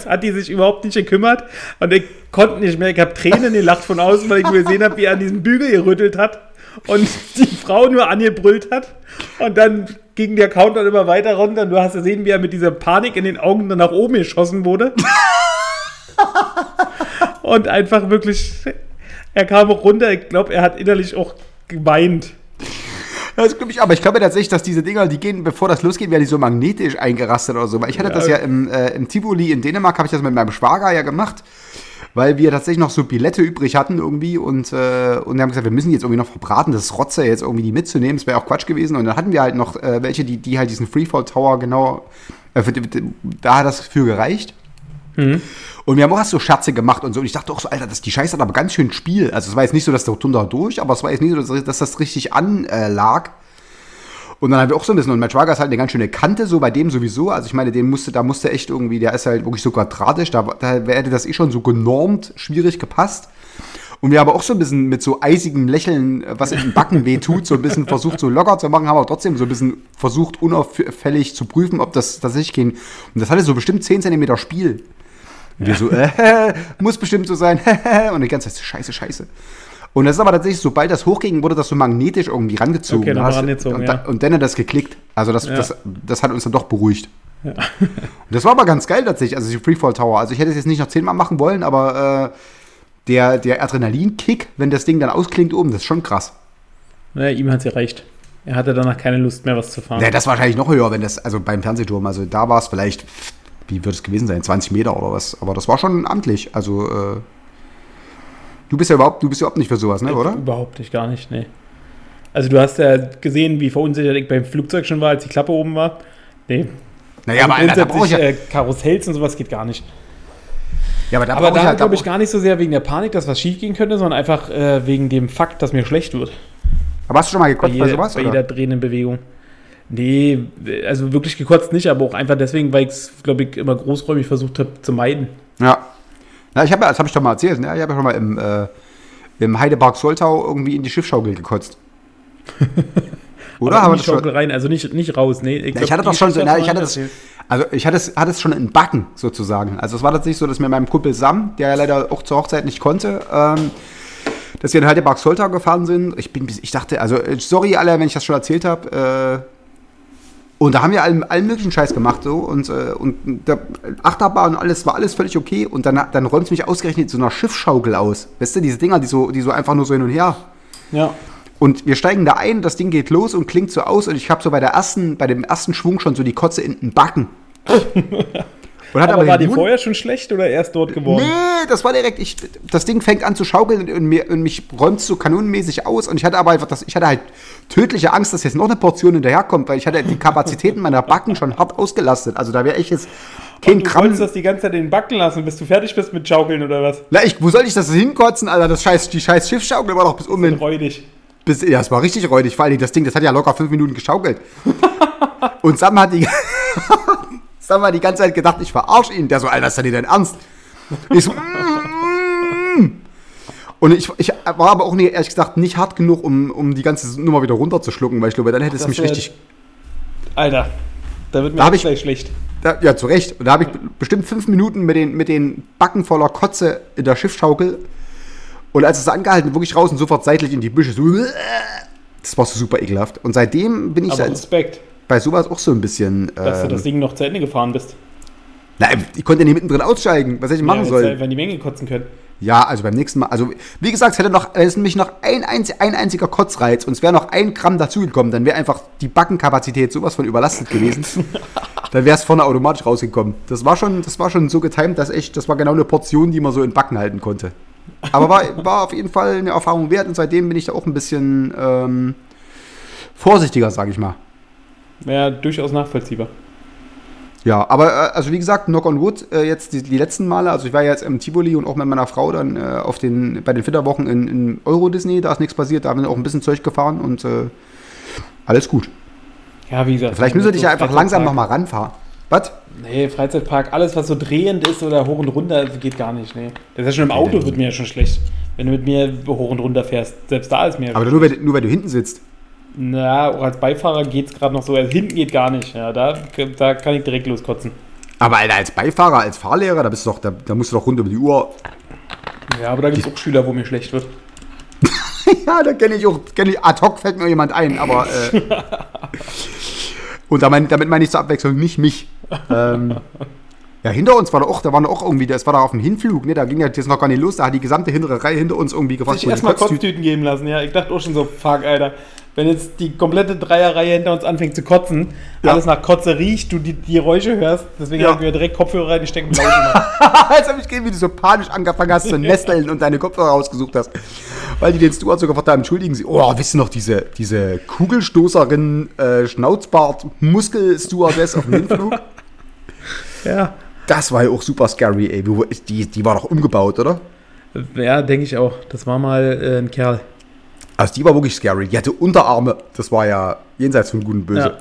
hat die sich überhaupt nicht gekümmert und ich konnte nicht mehr. Ich habe Tränen gelacht von außen, weil ich gesehen habe, wie er an diesem Bügel gerüttelt hat und die Frau nur angebrüllt hat. Und dann ging der Countdown immer weiter runter und du hast gesehen, wie er mit dieser Panik in den Augen dann nach oben geschossen wurde. und einfach wirklich, er kam auch runter. Ich glaube, er hat innerlich auch geweint. Das glaube ich, aber ich glaube tatsächlich, dass diese Dinger, die gehen, bevor das losgeht, werden die so magnetisch eingerastet oder so. Weil ich hatte Ja. das ja im, äh, im Tivoli in Dänemark, habe ich das mit meinem Schwager ja gemacht, weil wir tatsächlich noch so Billette übrig hatten irgendwie und, äh, und wir haben gesagt, wir müssen jetzt irgendwie noch verbraten, das Rotze jetzt irgendwie die mitzunehmen, das wäre auch Quatsch gewesen. Und dann hatten wir halt noch äh, welche, die, die halt diesen Freefall Tower genau, äh, für, da hat das für gereicht. Und wir haben auch so Scherze gemacht und so. Und ich dachte auch so, Alter, das, die Scheiße hat aber ganz schön Spiel. Also es war jetzt nicht so, dass der Thunder durch, aber es war jetzt nicht so, dass, das richtig anlag. Und dann haben wir auch so ein bisschen, und mein Schwager ist halt eine ganz schöne Kante, so bei dem sowieso. Also ich meine, den musste, da musste echt irgendwie, der ist halt wirklich so quadratisch, da, da hätte das eh schon so genormt schwierig gepasst. Und wir haben auch so ein bisschen mit so eisigem Lächeln, äh, was in den Backen weh tut, so ein bisschen versucht, so locker zu machen, haben aber trotzdem so ein bisschen versucht, unauffällig zu prüfen, ob das tatsächlich ging. Und das hatte so bestimmt 10 cm Spiel. Und wir so, äh, muss bestimmt so sein, und die ganze Zeit, scheiße, scheiße. Und das ist aber tatsächlich, sobald das hochging, wurde das so magnetisch irgendwie rangezogen. Okay, dann Hast- rangezogen, und, ja. und dann hat das geklickt. Also das, Ja. das, das hat uns dann doch beruhigt. Und das war aber ganz geil tatsächlich, also die Freefall Tower. Also ich hätte es jetzt nicht noch zehnmal machen wollen, aber äh, der, der Adrenalinkick, wenn das Ding dann ausklingt oben, das ist schon krass. Naja, ihm hat es gereicht. Er hatte danach keine Lust mehr, was zu fahren. Ja, das war wahrscheinlich noch höher, wenn das, also beim Fernsehturm, also da war es vielleicht wie wird es gewesen sein? 20 Meter oder was? Aber das war schon amtlich. Also, äh, du bist ja überhaupt, du bist überhaupt nicht für sowas, ne, oder? Überhaupt nicht, gar nicht, nee. Also du hast ja gesehen, wie verunsichert ich beim Flugzeug schon war, als die Klappe oben war. Nee. Naja, aber, also Alter, da ich ja, äh, Karussells und sowas geht gar nicht. ja, aber da Aber da halt, glaube ich gar nicht so sehr wegen der Panik, dass was schief gehen könnte, sondern einfach äh, wegen dem Fakt, dass mir schlecht wird. aber hast du schon mal Bei, gekotzt bei, jeder, sowas? bei jeder drehenden Bewegung. Nee, also wirklich gekotzt nicht, aber auch einfach deswegen, weil ich es, glaube ich, immer großräumig versucht habe zu meiden. Ja. Na, ich habe ja, das habe ich doch mal erzählt, ne? Ich habe ja schon mal im, äh, im Heidepark Soltau irgendwie in die Schiffschaukel gekotzt. Oder? Aber Haben wir nicht Schaukel rein, also nicht, nicht raus. Nee, Ja, glaub, ich hatte doch schon so, na, ich hatte das, also ich hatte es, hatte es schon in Backen sozusagen. Also es war tatsächlich so, dass mir meinem Kumpel Sam, der ja leider auch zur Hochzeit nicht konnte, ähm, dass wir in Heidepark Soltau gefahren sind. Ich bin, ich dachte, also äh, sorry alle, wenn ich das schon erzählt habe. Äh, und da haben wir allen, allen möglichen Scheiß gemacht so und, äh, und der Achterbahn und alles war alles völlig okay und dann, dann räumt es mich ausgerechnet so einer Schiffschaukel aus. Weißt du, diese Dinger, die so, die so einfach nur so hin und her Ja. und wir steigen da ein, das Ding geht los und klingt so aus und ich habe so bei der ersten, bei dem ersten Schwung schon so die Kotze in den Backen. Und hat Aber, war den die Mund- vorher schon schlecht oder erst dort geworden? Nee, das war direkt, ich, das Ding fängt an zu schaukeln und, mir, und mich räumt so kanonenmäßig aus und ich hatte aber einfach, das, ich hatte halt tödliche Angst, dass jetzt noch eine Portion hinterherkommt, weil ich hatte die Kapazitäten meiner Backen schon hart ausgelastet. Also da wäre ich jetzt kein Und du Gramm. wolltest das die ganze Zeit in den Backen lassen, bis du fertig bist mit Schaukeln oder was? Na, ich, wo soll ich das hinkotzen, Alter? Das scheiß, die scheiß Schiffsschaukel war doch bis den Räudig. Bis, ja, es war richtig räudig. Vor allem das Ding, das hat ja locker fünf Minuten geschaukelt. Und Sam hat die, Sam hat die ganze Zeit gedacht, ich verarsche ihn. Der so, Alter, ist das denn dein Ernst? Ich so, mm. Und ich, ich war aber auch nicht, ehrlich gesagt nicht hart genug, um, um die ganze Nummer wieder runterzuschlucken, weil ich glaube, dann hätte es mich richtig. Alter, da wird mir Da hab auch ich- gleich schlecht. Da, ja, zu Recht. Und da habe ich bestimmt fünf Minuten mit den, mit den Backen voller Kotze in der Schiffschaukel. Und als es angehalten, wirklich raus und sofort seitlich in die Büsche. So, das war so super ekelhaft. Und seitdem bin ich Aber da Respekt, bei sowas auch so ein bisschen. dass du Ähm, das Ding noch zu Ende gefahren bist. na, ich konnte nicht mittendrin aussteigen. Was hätte ich machen ja, sollen? Wenn die Menge kotzen können. Ja, also beim nächsten Mal. Also, wie gesagt, es hätte noch, es ist nämlich noch ein, einzi- ein einziger Kotzreiz und es wäre noch ein Gramm dazugekommen. Dann wäre einfach die Backenkapazität sowas von überlastet gewesen. dann wäre es vorne automatisch rausgekommen. Das war schon, das war schon so getimt, dass echt, das war genau eine Portion, die man so in Backen halten konnte. Aber war, war auf jeden Fall eine Erfahrung wert und seitdem bin ich da auch ein bisschen ähm, vorsichtiger, sage ich mal. Wäre durchaus nachvollziehbar. Ja, aber äh, also wie gesagt, Knock on Wood, äh, jetzt die, die letzten Male, also ich war ja jetzt im Tivoli und auch mit meiner Frau dann äh, auf den, bei den Flitterwochen in, in Euro Disney, da ist nichts passiert, da haben wir auch ein bisschen Zeug gefahren und äh, alles gut. Ja, wie gesagt. Vielleicht müssen wir dich ja einfach langsam nochmal ranfahren. Was? Nee, Freizeitpark, alles was so drehend ist oder hoch und runter, geht gar nicht. Nee. Das ist ja schon im Auto, wird mir ja schon schlecht. Wenn du mit mir hoch und runter fährst. Selbst da ist mir. Aber nur weil, nur weil du hinten sitzt. Na, auch als Beifahrer geht es gerade noch so. Also hinten geht gar nicht. Ja, da, da kann ich direkt loskotzen. Aber Alter, als Beifahrer, als Fahrlehrer, da bist du doch, da, da musst du doch rund um die Uhr. Ja, aber da gibt es auch Schüler, wo mir schlecht wird. ja, da kenne ich auch, kenne ich, ad hoc fällt mir jemand ein, aber äh, und da mein, damit meine ich zur Abwechslung nicht mich. Ähm, ja, hinter uns war da auch, da waren auch irgendwie, das war da auf dem Hinflug, ne, da ging ja jetzt noch gar nicht los, da hat die gesamte hintere Reihe hinter uns irgendwie gefragt, die erstmal Kotztüten geben lassen, ja. Ich dachte auch schon so, fuck, Alter. Wenn jetzt die komplette Dreierreihe hinter uns anfängt zu kotzen, Ja. alles nach Kotze riecht, du die, die Geräusche hörst, deswegen Ja. habe ich mir direkt Kopfhörer reingesteckt und laut gemacht. Als habe ich gesehen, wie du so panisch angefangen hast zu nesteln und deine Kopfhörer rausgesucht hast. Weil die den Stuart sogar haben, entschuldigen Sie, oh, wisst ihr noch, diese, diese Kugelstoßerin, äh, Schnauzbart, Muskel-Stewardess auf dem Hinflug? ja. Das war ja auch super scary, ey. Die, die war doch umgebaut, oder? Ja, denke ich auch. Das war mal äh, ein Kerl. Also die war wirklich scary. Die hatte Unterarme. Das war ja jenseits von Gut und Böse. Ja.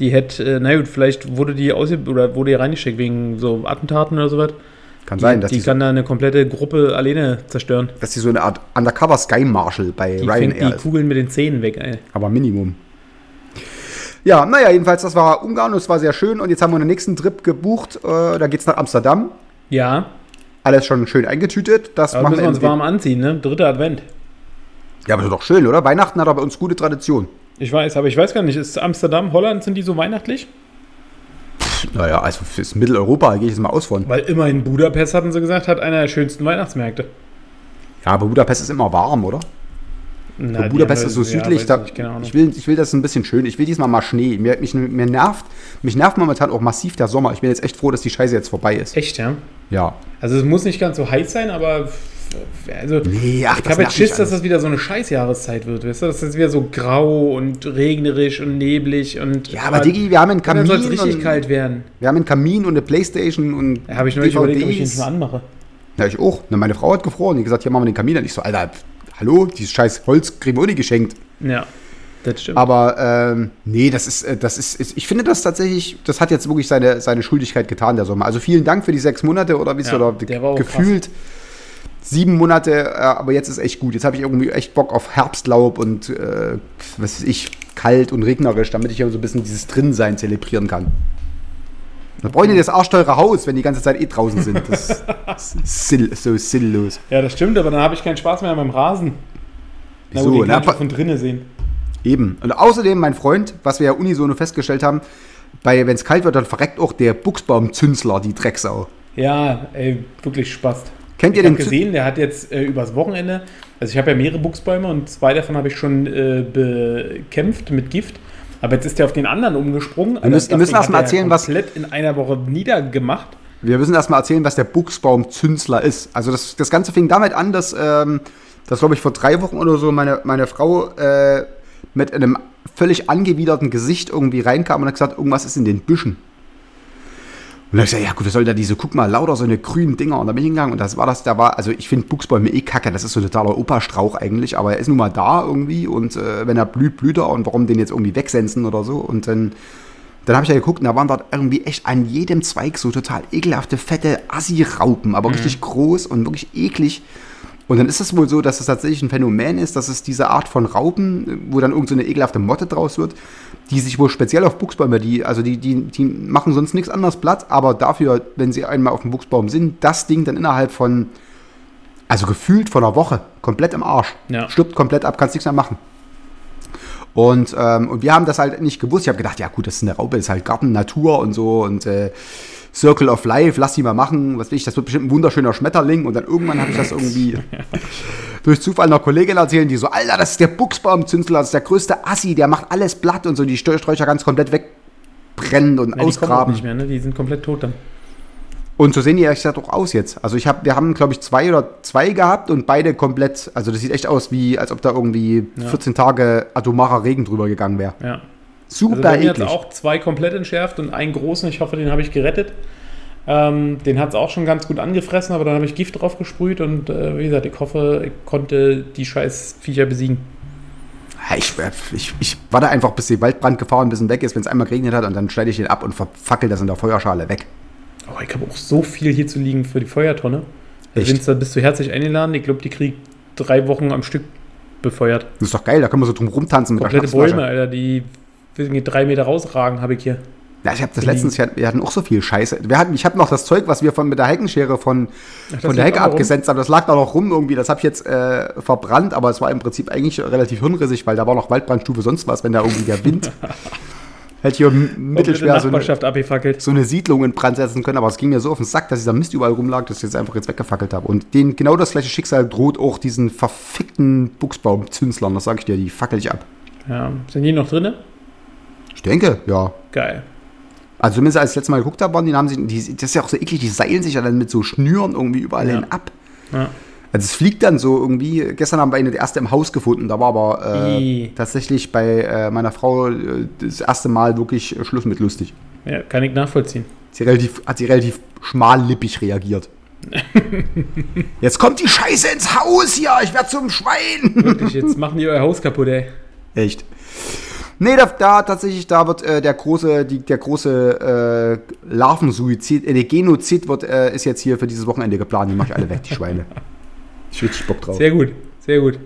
Die hätte, äh, na gut, vielleicht wurde die aus oder wurde die reingesteckt wegen so Attentaten oder sowas. Kann Die, sein, dass die die, so, kann da eine komplette Gruppe alleine zerstören. dass die so eine Art Undercover Sky Marshal bei Die fängt die Ryanair ist. Kugeln mit den Zähnen weg, ey. Aber Minimum. Ja, naja, jedenfalls, das war Ungarn und es war sehr schön. Und jetzt haben wir einen nächsten Trip gebucht. Äh, da geht's nach Amsterdam. Ja, Alles schon schön eingetütet. Das aber machen müssen wir uns warm anziehen, ne? Dritter Advent. Ja, aber das ist doch schön, oder? Weihnachten hat aber bei uns gute Tradition. Ich weiß, aber ich weiß gar nicht, ist Amsterdam, Holland, sind die so weihnachtlich? Naja, also fürs Mitteleuropa gehe ich jetzt mal aus von. Weil immerhin Budapest, hatten sie gesagt, hat einer der schönsten Weihnachtsmärkte. Ja, aber Budapest ist immer warm, oder? Na, Budapest ist so ja, südlich, weiß da, Ahnung. ich, will, ich will das ein bisschen schön. Ich will diesmal mal Schnee. Mir, mich, mir, nervt, mich nervt momentan auch massiv der Sommer. Ich bin jetzt echt froh, dass die Scheiße jetzt vorbei ist. Echt, ja? Ja. Also es muss nicht ganz so heiß sein, aber also Nee, ach, ich habe jetzt mich Schiss, dass das wieder so eine Scheißjahreszeit wird, weißt du? Das ist wieder so grau und regnerisch und neblig und Ja, aber Digi, wir haben einen dann Kamin. soll es richtig und, kalt werden. Wir haben einen Kamin und eine Playstation und Da habe ich neulich überlegt, ob ich den schon anmache. Ja, ich auch. Na, meine Frau hat gefroren. Die gesagt, hier machen wir den Kamin an. Ich so, Alter, hallo, dieses scheiß Holz kriegen wir auch nicht geschenkt. Ja, das stimmt. Aber ähm, nee, das ist, äh, das ist, ich finde das tatsächlich, das hat jetzt wirklich seine, seine Schuldigkeit getan, der Sommer. Also vielen Dank für die sechs Monate oder wie es Ja, oder gefühlt sieben Monate, äh, aber jetzt ist echt gut. Jetzt habe ich irgendwie echt Bock auf Herbstlaub und äh, was weiß ich, kalt und regnerisch, damit ich ja so ein bisschen dieses Drinsein zelebrieren kann. Da brauche ich nicht das arschteure Haus, wenn die ganze Zeit eh draußen sind. Das ist sill, so sinnlos. ja, das stimmt, aber dann habe ich keinen Spaß mehr an meinem Rasen. Na Wieso? gut, Na, pa- auch von drinnen sehen. Eben. Und außerdem, mein Freund, was wir ja unisono festgestellt haben, bei wenn es kalt wird, dann verreckt auch der Buchsbaumzünsler, die Drecksau. Ja, ey, wirklich Spaß. Kennt ihr Ich den gesehen, der hat jetzt äh, übers Wochenende, also ich habe ja mehrere Buchsbäume und zwei davon habe ich schon äh, bekämpft mit Gift. Aber jetzt ist der auf den anderen umgesprungen. Wir müssen- wir das müssen erst mal er erzählen, was- komplett in einer Woche niedergemacht. Wir müssen erstmal erzählen, was der Buchsbaumzünsler ist. Also das, das Ganze fing damit an, dass, ähm, dass glaube ich, vor drei Wochen oder so meine, meine Frau äh, mit einem völlig angewiderten Gesicht irgendwie reinkam und hat gesagt, irgendwas ist in den Büschen. Und dann hab ich gesagt, ja gut, was soll da diese, guck mal, lauter so eine grünen Dinger. Und da bin ich hingegangen und das war das, da war, also ich finde Buchsbäume eh kacke, das ist so ein totaler Operstrauch eigentlich, aber er ist nun mal da irgendwie und äh, wenn er blüht, blüht er und warum den jetzt irgendwie wegsensen oder so. Und dann, dann habe ich ja geguckt und da waren dort irgendwie echt an jedem Zweig so total ekelhafte, fette Assi-Raupen, aber richtig groß und wirklich eklig. Und dann ist es wohl so, dass es tatsächlich ein Phänomen ist, dass es diese Art von Raupen, wo dann irgend so eine ekelhafte Motte draus wird, die sich wohl speziell auf Buchsbäume, die, also die, die, die machen sonst nichts anderes platt, aber dafür, wenn sie einmal auf dem Buchsbaum sind, das Ding dann innerhalb von, also gefühlt von einer Woche, komplett im Arsch. Ja. Stirbt komplett ab, kannst nichts mehr machen. Und, ähm, und wir haben das halt nicht gewusst. Ich habe gedacht, ja gut, das ist eine Raupe, das ist halt Garten, Natur und so und äh, Circle of Life, lass die mal machen, was will ich, das wird bestimmt ein wunderschöner Schmetterling und dann irgendwann habe ich das irgendwie durch Zufall einer Kollegin erzählen, die so, Alter, das ist der Buchsbaumzünsler, das ist der größte Assi, der macht alles platt und so, die Sträucher ganz komplett wegbrennen und Ja, die ausgraben. nicht mehr, ne? Die sind komplett tot dann. Und so sehen die ehrlich gesagt auch aus jetzt. Also ich hab, wir haben, glaube ich, zwei oder zwei gehabt und beide komplett, also das sieht echt aus wie, als ob da irgendwie 14 Tage atomarer Regen drüber gegangen wäre. Ja. Super Also eklig. auch zwei komplett entschärft und einen großen, ich hoffe, den habe ich gerettet. Ähm, den hat es auch schon ganz gut angefressen, aber dann habe ich Gift drauf gesprüht und äh, wie gesagt, ich hoffe, ich konnte die scheiß Viecher besiegen. Ja, Ich, ich, ich warte einfach, bis die Waldbrandgefahr ein bisschen weg ist, wenn es einmal geregnet hat und dann schneide ich den ab und verfackel das in der Feuerschale weg. Oh, ich habe auch so viel hier zu liegen für die Feuertonne. Echt? Da bist du herzlich eingeladen. Ich glaube, die kriegt drei Wochen am Stück befeuert. Das ist doch geil, da können wir so drum rumtanzen mit Komplette der. Bäume, Alter, die irgendwie drei Meter rausragen, habe ich hier. Ja, ich habe das letztens, ich wir hatten auch so viel Scheiße. Wir hatten, ich habe noch das Zeug, was wir von mit der Heckenschere von, das von der Hecke abgesetzt haben. Das lag da noch rum irgendwie. Das habe ich jetzt äh, verbrannt, aber es war im Prinzip eigentlich relativ hirnrissig, weil da war noch Waldbrandstufe sonst was, wenn da irgendwie der Wind hätte hier m- Komplette mittelschwer so eine, so eine Siedlung in Brand setzen können. Aber es ging mir so auf den Sack, dass dieser Mist überall rumlag, dass ich jetzt einfach jetzt weggefackelt habe. Und denen genau das gleiche Schicksal droht auch diesen verfickten Buchsbaumzünslern. Das sage ich dir, die fackel ich ab. Ja, sind die noch drinne? Ich denke, ja. Geil. Also zumindest als ich das letzte Mal geguckt habe, waren die, haben sie, die, das ist ja auch so eklig, die seilen sich ja dann mit so Schnüren irgendwie überall Ja. hin ab. Ja. Also es fliegt dann so irgendwie, gestern haben wir eine der erste im Haus gefunden, da war aber äh, tatsächlich bei äh, meiner Frau äh, das erste Mal wirklich äh, Schluss mit lustig. ja, kann ich nachvollziehen. Sie relativ, hat sie relativ schmallippig reagiert. Jetzt kommt die Scheiße ins Haus hier, ich werde zum Schwein. Wirklich, jetzt machen die euer Haus kaputt, ey. Echt. Nee, da, da tatsächlich, da wird äh, der große, die, der große äh, Larvensuizid, äh, der Genozid wird, äh, ist jetzt hier für dieses Wochenende geplant. Die mache ich alle weg, die Schweine. Ich richtig Bock drauf. Sehr gut, sehr gut.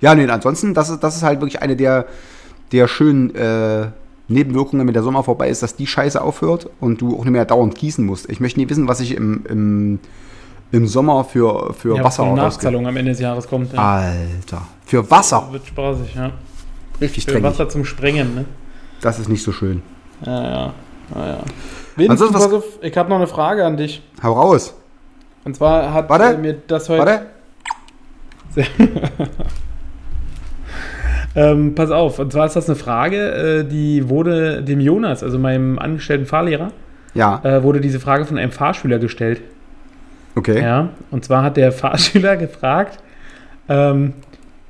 Ja, nee, ansonsten, das ist, das ist halt wirklich eine der, der schönen äh, Nebenwirkungen, wenn der Sommer vorbei ist, dass die Scheiße aufhört und du auch nicht mehr dauernd gießen musst. Ich möchte nie wissen, was ich im, im, im Sommer für, für Ja, Wasser ausgebe. Nachzahlung am Ende des Jahres kommt. Ja. Alter. Für Wasser. Wird spaßig, ja. Richtig dreckig. Wasser zum Sprengen, ne? Das ist nicht so schön. Ja, ja. ja, ja. Ansonsten, was- auf, ich habe noch eine Frage an dich. Hau raus. Und zwar hat Warte. äh, mir das heute. Warte. Ähm, pass auf, und zwar ist das eine Frage, äh, die wurde dem Jonas, also meinem angestellten Fahrlehrer, Ja, äh, wurde diese Frage von einem Fahrschüler gestellt. okay. Ja, und zwar hat der Fahrschüler gefragt, ähm,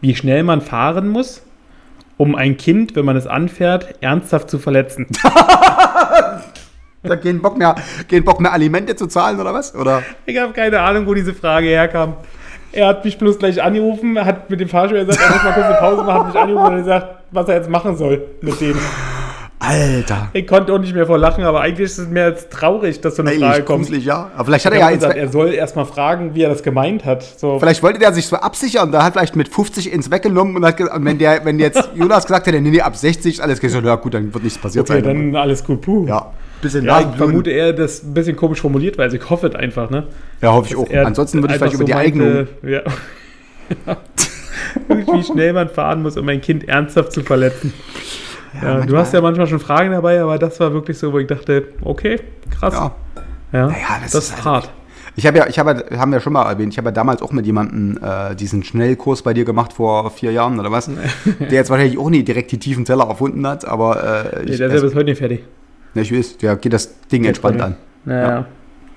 wie schnell man fahren muss, um ein Kind, wenn man es anfährt, ernsthaft zu verletzen. Da gehen Bock mehr, gehen Bock mehr Alimente zu zahlen oder was? Oder? Ich habe keine Ahnung, wo diese Frage herkam. Er hat mich bloß gleich angerufen, hat mit dem Fahrschüler gesagt, er muss mal kurz eine Pause machen, hat mich angerufen und gesagt, was er jetzt machen soll mit dem. Alter. Ich konnte auch nicht mehr vor lachen, aber eigentlich ist es mir jetzt traurig, dass so eine Frage Eigentlich kommt. gruselig, ja. Aber vielleicht hat Er ja gesagt, er soll erstmal fragen, wie er das gemeint hat. So, Vielleicht wollte der sich so absichern, da hat vielleicht mit 50 ins weggenommen und hat und wenn der, wenn jetzt Jonas gesagt hätte, nee, nee, ab 60 ist alles gesagt, ja gut, dann wird nichts passiert okay, sein. dann alles gut. Puh. ja, bisschen Ja, ich vermute eher, das ein bisschen komisch formuliert, weil also ich hoffe es einfach, ne? Ja, hoffe ich auch. Ansonsten würde ich vielleicht über die Eignung. Ja. Wie schnell man fahren muss, um ein Kind ernsthaft zu verletzen. Ja, du hast ja manchmal schon Fragen dabei, aber das war wirklich so, wo ich dachte, okay, krass. Ja. Ja, Naja, das das, ist also- hart. Ich habe ja, ich habe, haben wir schon mal erwähnt, ich habe ja damals auch mit jemandem äh, diesen Schnellkurs bei dir gemacht vor vier Jahren oder was, der jetzt wahrscheinlich auch nie direkt die tiefen Teller erfunden hat, aber äh, Nee, ich, der ist ja bis heute nicht fertig. ne, ich weiß, der geht das Ding entspannt Trottel. an. Naja, Ja.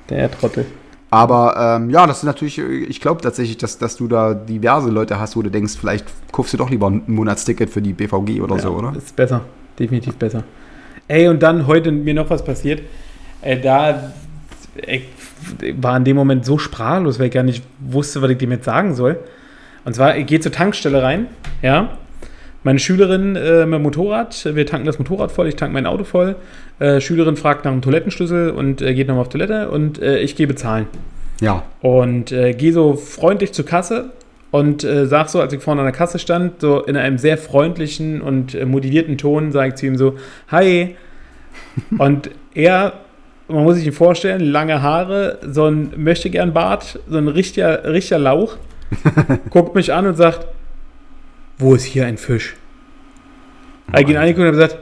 der Trottel. Aber ähm, ja, das ist natürlich, äh, ich glaube tatsächlich, dass, dass du da diverse Leute hast, wo du denkst, vielleicht kaufst du doch lieber ein Monatsticket für die BVG oder so, oder? Ist besser, definitiv besser. Ey, und dann heute mir noch was passiert. Äh, da ich war in dem Moment so sprachlos, weil ich gar nicht wusste, was ich dem jetzt sagen soll. Und zwar, ich gehe zur Tankstelle rein, ja. Meine Schülerin äh, mit dem Motorrad, wir tanken das Motorrad voll, ich tanke mein Auto voll. Äh, Schülerin fragt nach dem Toilettenschlüssel und äh, geht nochmal auf Toilette und äh, ich gehe bezahlen. Ja. Und äh, gehe so freundlich zur Kasse und äh, sag so, als ich vorne an der Kasse stand, so in einem sehr freundlichen und äh, motivierten Ton, sage ich zu ihm so, hi. und er, man muss sich ihn vorstellen, lange Haare, so ein möchtegern Bart, so ein richtiger, richtiger Lauch, guckt mich an und sagt, wo ist hier ein Fisch? Habe ich ihn angeguckt und habe gesagt,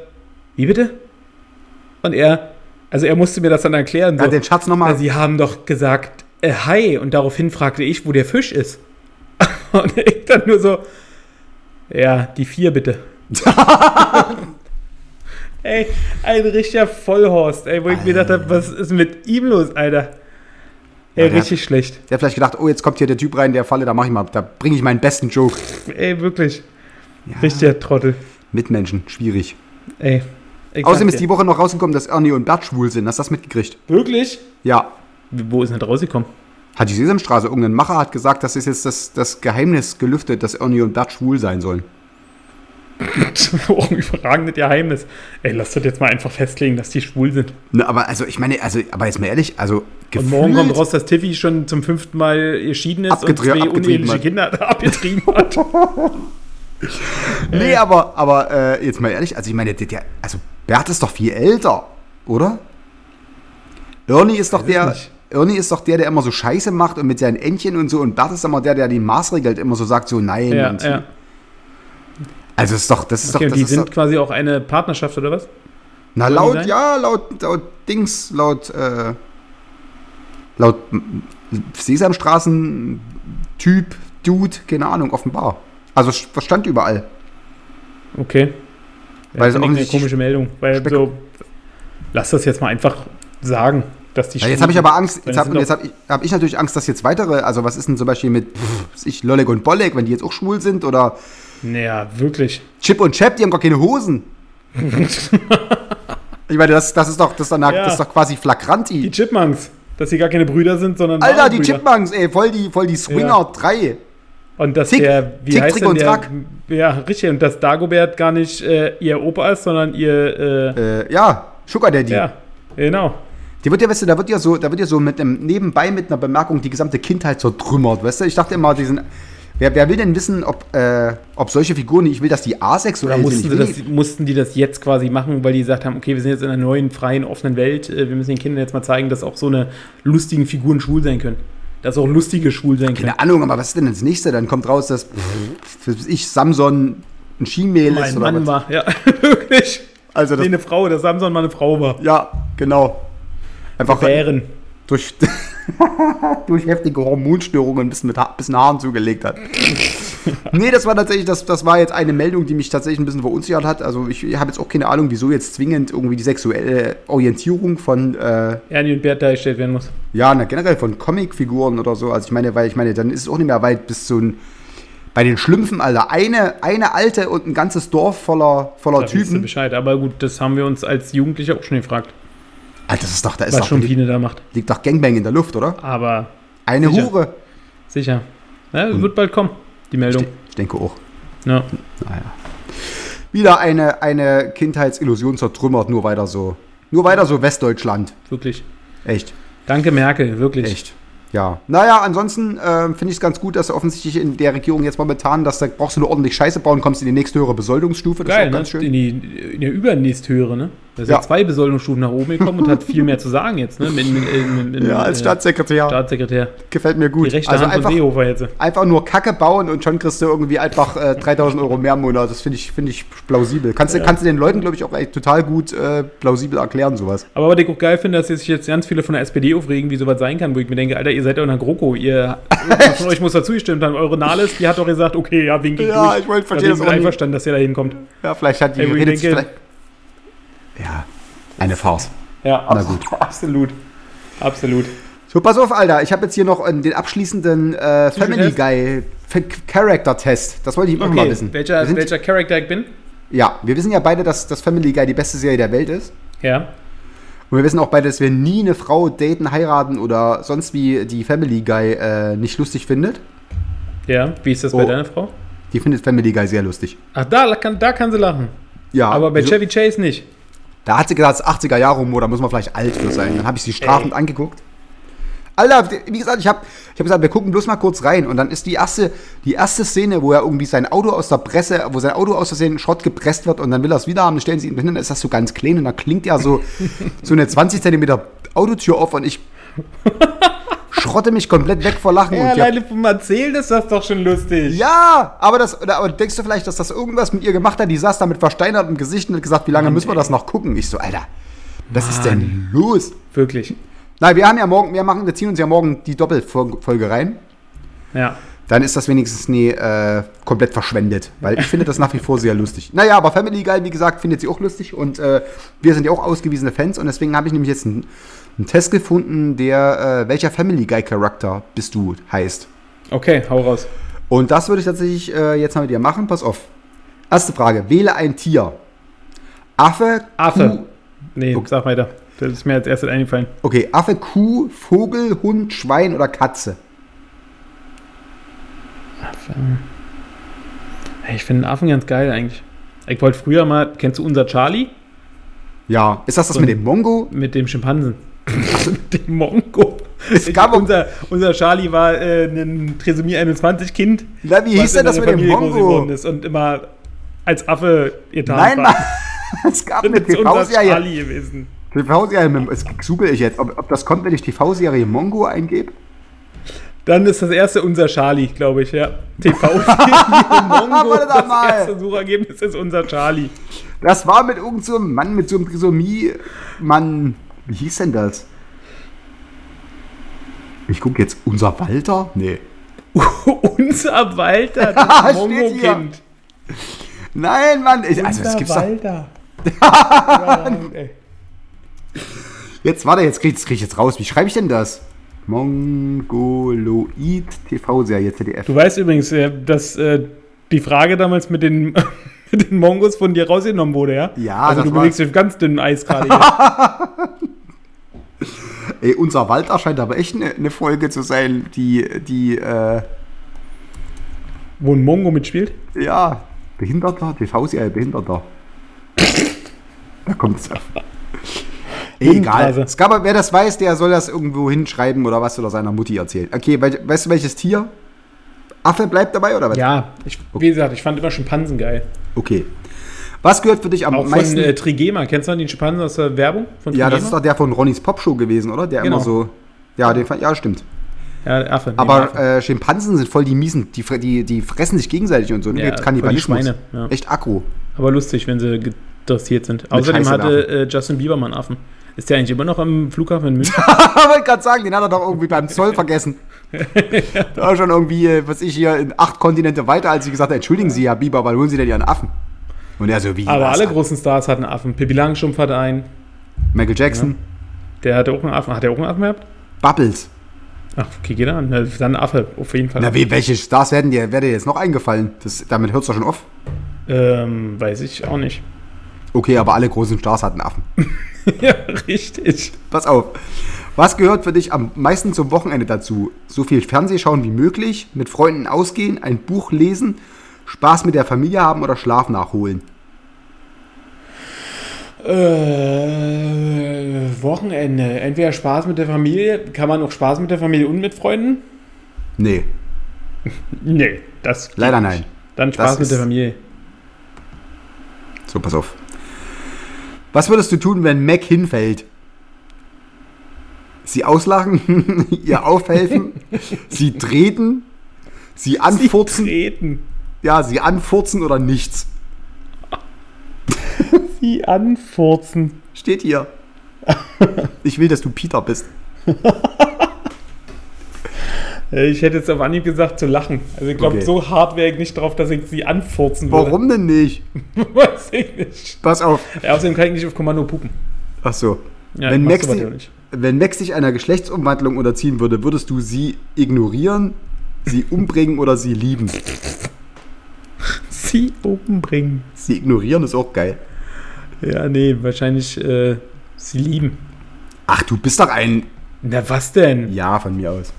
wie bitte? Und er, also er musste mir das dann erklären. Ja, den Schatz nochmal. Sie haben doch gesagt, äh, hi. Und daraufhin fragte ich, wo der Fisch ist. Und ich dann nur so, ja, die vier bitte. ey, ein richtiger Vollhorst, ey, wo ich mir gedacht habe, was ist mit ihm los, Alter? Ey, Ja, richtig schlecht. Der hat vielleicht gedacht, oh, jetzt kommt hier der Typ rein, der Falle, da mache ich mal, da bringe ich meinen besten Joke. Ey, wirklich. Richtiger Trottel. Mitmenschen, schwierig. Ey. ich Außerdem ist die Woche noch rausgekommen, dass Ernie und Bert schwul sind. Hast du das mitgekriegt? Wirklich? Ja. Wo ist denn das rausgekommen? Hat die Sesamstraße, irgendein Macher hat gesagt, das ist jetzt das, das Geheimnis gelüftet, dass Ernie und Bert schwul sein sollen. oh, ein überragendes Geheimnis. Ey, lass das jetzt mal einfach festlegen, dass die schwul sind. Ne, aber also, ich meine, also, aber jetzt mal ehrlich, also Und morgen kommt gefühlt- raus, dass Tiffy schon zum fünften Mal geschieden ist und zwei uneheliche. Kinder abgetrieben hat. Nee, aber, aber äh, jetzt mal ehrlich, also ich meine, der, also Bert ist doch viel älter, oder? Ernie ist doch der, nicht. Ernie ist doch der, der immer so Scheiße macht und mit seinen Entchen und so und Bert ist immer der, der den Maßregelt immer so sagt, so nein ja, und ja. Also ist doch, das ist Okay, doch, das die ist sind doch, quasi auch eine Partnerschaft oder was? na die laut, ja, laut, laut Dings, laut, äh, laut Sesamstraßen Typ, Dude, keine Ahnung, offenbar. Also was stand überall. Okay. Ja, Weil finde ich eine komische Meldung. Weil so, lass das jetzt mal einfach sagen, dass die Ja, jetzt habe ich aber Angst, jetzt habe hab ich, hab ich natürlich Angst, dass jetzt weitere, also was ist denn zum Beispiel mit pff, ich, Lolek und Bolek, wenn die jetzt auch schwul sind oder Naja, wirklich. Chip und Chap, die haben gar keine Hosen. ich meine, das, das ist doch, das ist doch, eine, Ja. das ist doch quasi Die flagranti. Chipmunks. Dass sie gar keine Brüder sind, sondern Alter, die Brüder. Chipmunks, ey, voll die, voll die Swinger Ja. 3. Und dass Tick, der, wie Tick, heißt Trick denn und der? Track. Ja, richtig. Und dass Dagobert gar nicht äh, ihr Opa ist, sondern ihr, äh, Äh, ja, Sugar Daddy. ja, genau. Die wird ja, weißt du, da wird ja so, da wird ja so mit einem, nebenbei mit einer Bemerkung die gesamte Kindheit zertrümmert, weißt du? Ich dachte immer, diesen, wer, wer will denn wissen, ob, äh, ob solche Figuren, ich will, dass die asexuell Oder sind. mussten, will das, mussten die das jetzt quasi machen, weil die gesagt haben, okay, wir sind jetzt in einer neuen, freien, offenen Welt, äh, wir müssen den Kindern jetzt mal zeigen, dass auch so eine lustigen Figuren schwul sein können. Dass auch lustige schwul sein können. Keine Ahnung, aber was ist denn das nächste? Dann kommt raus, dass für ich Samson ein Skimehl ist oder Mann was? war, ja, wirklich. Also das, Nee, eine Frau, dass Samson mal eine Frau war. ja, genau. Einfach Bären. Durch, durch heftige Hormonstörungen ein bisschen mit ha bisschen Haaren zugelegt hat. nee, das war tatsächlich, das, das war jetzt eine Meldung, die mich tatsächlich ein bisschen verunsichert hat. Also ich habe jetzt auch keine Ahnung, wieso jetzt zwingend irgendwie die sexuelle Orientierung von, äh, Ernie und Bert dargestellt werden muss. ja, na, generell von Comicfiguren oder so. Also ich meine, weil ich meine, dann ist es auch nicht mehr weit bis zu ein, bei den Schlümpfen, Alter, eine, eine alte und ein ganzes Dorf voller, voller Da Typen. Bescheid. Aber gut, das haben wir uns als Jugendliche auch schon gefragt, Alter, das ist doch, da ist was doch, schon Pine da macht. liegt doch Gangbang in der Luft, oder? Aber Eine Sicher. Hure. sicher. Ja, wird bald kommen, die Meldung. Ich denke auch. Ja. Naja. Wieder eine, eine Kindheitsillusion zertrümmert, nur weiter so. Nur weiter so Westdeutschland. Wirklich. Echt. Danke, Merkel, wirklich. Echt. Ja. Naja, ansonsten äh, finde ich es ganz gut, dass offensichtlich in der Regierung jetzt momentan, dass da brauchst du nur ordentlich Scheiße bauen, kommst in die nächste höhere Besoldungsstufe. Das Geil, ist auch ne? ganz schön. In, die, in der übernächsthöhere, ne? Da sind Ja. ja. zwei Besoldungsstufen nach oben gekommen und hat viel mehr zu sagen jetzt, ne? Mit, mit, mit, Ja, als äh, Staatssekretär. Staatssekretär. Gefällt mir Die gut. rechte Also Hand einfach, von Seehofer jetzt. einfach nur Kacke bauen und schon kriegst du irgendwie einfach äh, 3000 Euro mehr im Monat. Das finde ich, finde ich plausibel. Kannst, du kannst du den Leuten, glaube ich, auch echt total gut äh, plausibel erklären, sowas. Aber was ich auch geil finde, dass sich jetzt ganz viele von der SPD aufregen, wie sowas sein kann, wo ich mir denke, Alter, ihr seid doch in der GroKo. Ihr, von euch muss dazu gestimmt haben. Eure Nahles, die hat doch gesagt, okay, ja, wink ich Ja, durch. ich wollte- verstehe Da das bin einverstanden, dass ihr da hinkommt. Ja, vielleicht hat die Ey, ich redet denke- vielleicht. Ja, eine Farce. Ja, Na gut. absolut. Absolut. So, pass auf, Alter. Ich habe jetzt hier noch äh, den abschließenden äh, Family? Guy Character Test. Das wollte ich immer mal Okay, wissen. welcher, sind, welcher Charakter ich bin? Ja, wir wissen ja beide, dass das Family Guy die beste Serie der Welt ist. Ja. Und wir wissen auch beide, dass wir nie eine Frau daten, heiraten oder sonst wie die Family Guy äh, nicht lustig findet. Ja, wie ist das Oh. bei deiner Frau? Die findet Family Guy sehr lustig. Ach, da kann, da kann sie lachen. Ja, Aber bei Chevy Chase nicht. Da hat sie gesagt, es ist 80er Jahre Humor, da muss man vielleicht alt für sein. Dann habe ich sie strafend angeguckt. Alter, wie gesagt, ich habe ich hab gesagt, wir gucken bloß mal kurz rein. Und dann ist die erste, die erste Szene, wo er irgendwie sein Auto aus der Presse, wo sein Auto aus Versehen Schrott gepresst wird und dann will er es wieder haben, dann stellen sie ihn hin, dann ist das so ganz klein und da klingt ja so, so eine 20 Zentimeter Autotür auf und ich schrotte mich komplett weg vor Lachen. Ja, alleine vom Erzählen ist das doch schon lustig. ja, aber, das, aber denkst du vielleicht, dass das irgendwas mit ihr gemacht hat? Die saß da mit versteinertem Gesicht und hat gesagt, wie lange müssen wir das noch gucken? Ich so, Alter, was ist denn los? Wirklich. Nein, wir haben ja morgen, wir machen, wir ziehen uns ja morgen die Doppelfolge rein. Ja. Dann ist das wenigstens nie äh, komplett verschwendet, weil ich finde das nach wie vor sehr lustig. Naja, aber Family Guy, wie gesagt, findet sie auch lustig und äh, wir sind ja auch ausgewiesene Fans und deswegen habe ich nämlich jetzt einen, einen Test gefunden, der äh, welcher Family Guy Charakter bist du heißt. Okay, hau raus. Und das würde ich tatsächlich äh, jetzt mal mit dir machen. Pass auf. Erste Frage: Wähle ein Tier. Affe, Affe. Kuh. Nee, Okay. sag weiter. Das ist mir als erstes eingefallen. Okay, Affe, Kuh, Vogel, Hund, Schwein oder Katze. Hey, ich finde einen Affen ganz geil eigentlich. Ich wollte früher mal, kennst du unser Charlie? Ja, ist das das So mit dem Mongo? Mit dem Schimpansen. Dem Mongo. Es gab unser, unser Charlie war äh, ein Trisomie 21 Kind. Na, wie hieß denn das mit dem Familie geworden Mongo? ist und immer als Affe getan Nein, war. Es gab eine TV-Serie. Gewesen. TV-Serie, das google ich jetzt, ob, ob das kommt, wenn ich TV-Serie Mongo eingebe. Dann ist das erste unser Charlie, glaube ich, ja. TV-Serie Mongo. Das mal. erste Suchergebnis ist unser Charlie. Das war mit irgendeinem so Mann mit so einem Trisomie-Mann. Wie hieß denn das? Ich gucke jetzt, unser Walter? Nee. unser Walter, das Mongo-Kind. Nein, Mann. Ich, also, das Unser gibt's. Walter. Jetzt, warte, jetzt krieg, das krieg ich jetzt raus. Wie schreibe ich denn das? Mongoloid TV-Serie ZDF. Du weißt übrigens, äh, dass äh, die Frage damals mit den, den Mongos von dir rausgenommen wurde, ja? Ja, Also das du war- bewegst dich auf ganz dünnem Eis gerade hier. Ey, unser Walter scheint aber echt eine, eine Folge zu sein, die, die, äh, Wo ein Mongo mitspielt. ja, Behinderter, TV-Serie Behinderter. da kommt es auf. Ey, egal. Hundenrase. Es gab, aber- wer das weiß, der soll das irgendwo hinschreiben oder was oder seiner Mutti erzählen. Okay, we weißt du welches Tier? Affe bleibt dabei oder was? Ja, ich, wie gesagt, ich fand immer Schimpansen geil. Okay. Was gehört für dich am Auch meisten? von äh, Trigema. Kennst du den Schimpansen aus der Werbung? Von ja, Trigema? das ist doch der von Ronnys Popshow gewesen, oder? Der Genau. immer so. Ja, den fand, ja, stimmt. Ja, der Affe. nee, Aber Affe. äh, Schimpansen sind voll die miesen, die, die, die fressen sich gegenseitig und so. Ne? Ja, Gibt's Kannibalismus. Schweine, ja. Echt aggro. Aber lustig, wenn sie gedressiert sind. Außerdem Scheiße hatte äh, Justin Bieber mal einen Affen. Ist der eigentlich immer noch am Flughafen in München? Ich wollte gerade sagen, den hat er doch irgendwie beim Zoll vergessen. da war schon irgendwie, äh, was ich hier, in acht Kontinente weiter, als ich gesagt habe, entschuldigen Sie, Herr Bieber, wann holen Sie denn Ihren Affen? Und er so, wie? Aber alle großen Stars hatten Affen. Pippi Langstrumpf hatte einen. Michael Jackson, Der hatte auch einen Affen. Hat der auch einen Affen gehabt? Bubbles. Ach, okay, geht an. Dann ein Affe, auf jeden Fall. Na, wie, welche Stars werden dir, wäre dir jetzt noch eingefallen? Das, damit hört es doch schon auf. Ähm, weiß ich auch nicht. Okay, aber alle großen Stars hatten Affen. ja, richtig. Pass auf. Was gehört für dich am meisten zum Wochenende dazu? So viel Fernsehschauen wie möglich, mit Freunden ausgehen, ein Buch lesen, Spaß mit der Familie haben oder Schlaf nachholen? Äh, Wochenende. Entweder Spaß mit der Familie. Kann man auch Spaß mit der Familie und mit Freunden? Nee, Nee, das. leider nicht. nein. Dann Das Spaß mit ist- der Familie. So, pass auf. Was würdest du tun, wenn Mac hinfällt? Sie auslachen, ihr aufhelfen, sie treten, sie anfurzen, Treten. ja, sie anfurzen oder nichts. Sie anfurzen. Steht hier. Ich will, dass du Peter bist. Ich hätte jetzt auf Anhieb gesagt, zu lachen. Also ich glaube, Okay. so hart wäre ich nicht drauf, dass ich sie anfurzen würde. Warum denn nicht? Weiß ich nicht. Pass auf. Ja, außerdem kann ich nicht auf Kommando pupen. Ach so. Ja, wenn, Max nicht. wenn Max sich einer Geschlechtsumwandlung unterziehen würde, würdest du sie ignorieren, sie umbringen oder sie lieben? Sie umbringen. Sie ignorieren ist auch geil. Ja, nee, wahrscheinlich äh, sie lieben. Ach, du bist doch ein. Na, was denn? Ja, von mir aus.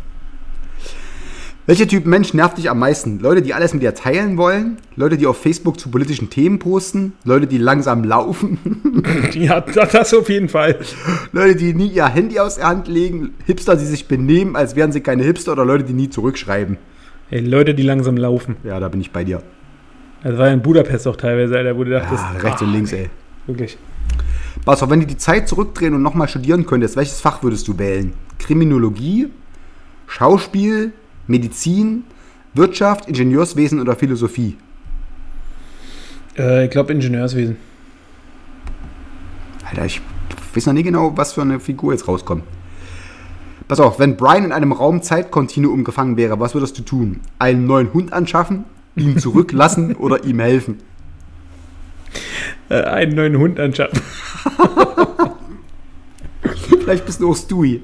Welcher Typ Mensch nervt dich am meisten? Leute, die alles mit dir teilen wollen? Leute, die auf Facebook zu politischen Themen posten? Leute, die langsam laufen? Ja, das, das auf jeden Fall. Leute, die nie ihr Handy aus der Hand legen? Hipster, die sich benehmen, als wären sie keine Hipster? Oder Leute, die nie zurückschreiben? Hey, Leute, die langsam laufen. Ja, da bin ich bei dir. Das war ja in Budapest auch teilweise, Alter, wo du dachtest, Ja, rechts und ah, links, ey. Wirklich. Pass auf, wenn du die Zeit zurückdrehen und nochmal studieren könntest, welches Fach würdest du wählen? Kriminologie, Schauspiel, Medizin, Wirtschaft, Ingenieurswesen oder Philosophie? Äh, ich glaube Ingenieurswesen. Alter, ich weiß noch nie genau, was für eine Figur jetzt rauskommt. Pass auf, wenn Brian in einem Raum-Zeit-Kontinuum gefangen wäre, was würdest du tun? Einen neuen Hund anschaffen, ihn zurücklassen oder ihm helfen? Äh, einen neuen Hund anschaffen. Vielleicht bist du auch Stewie.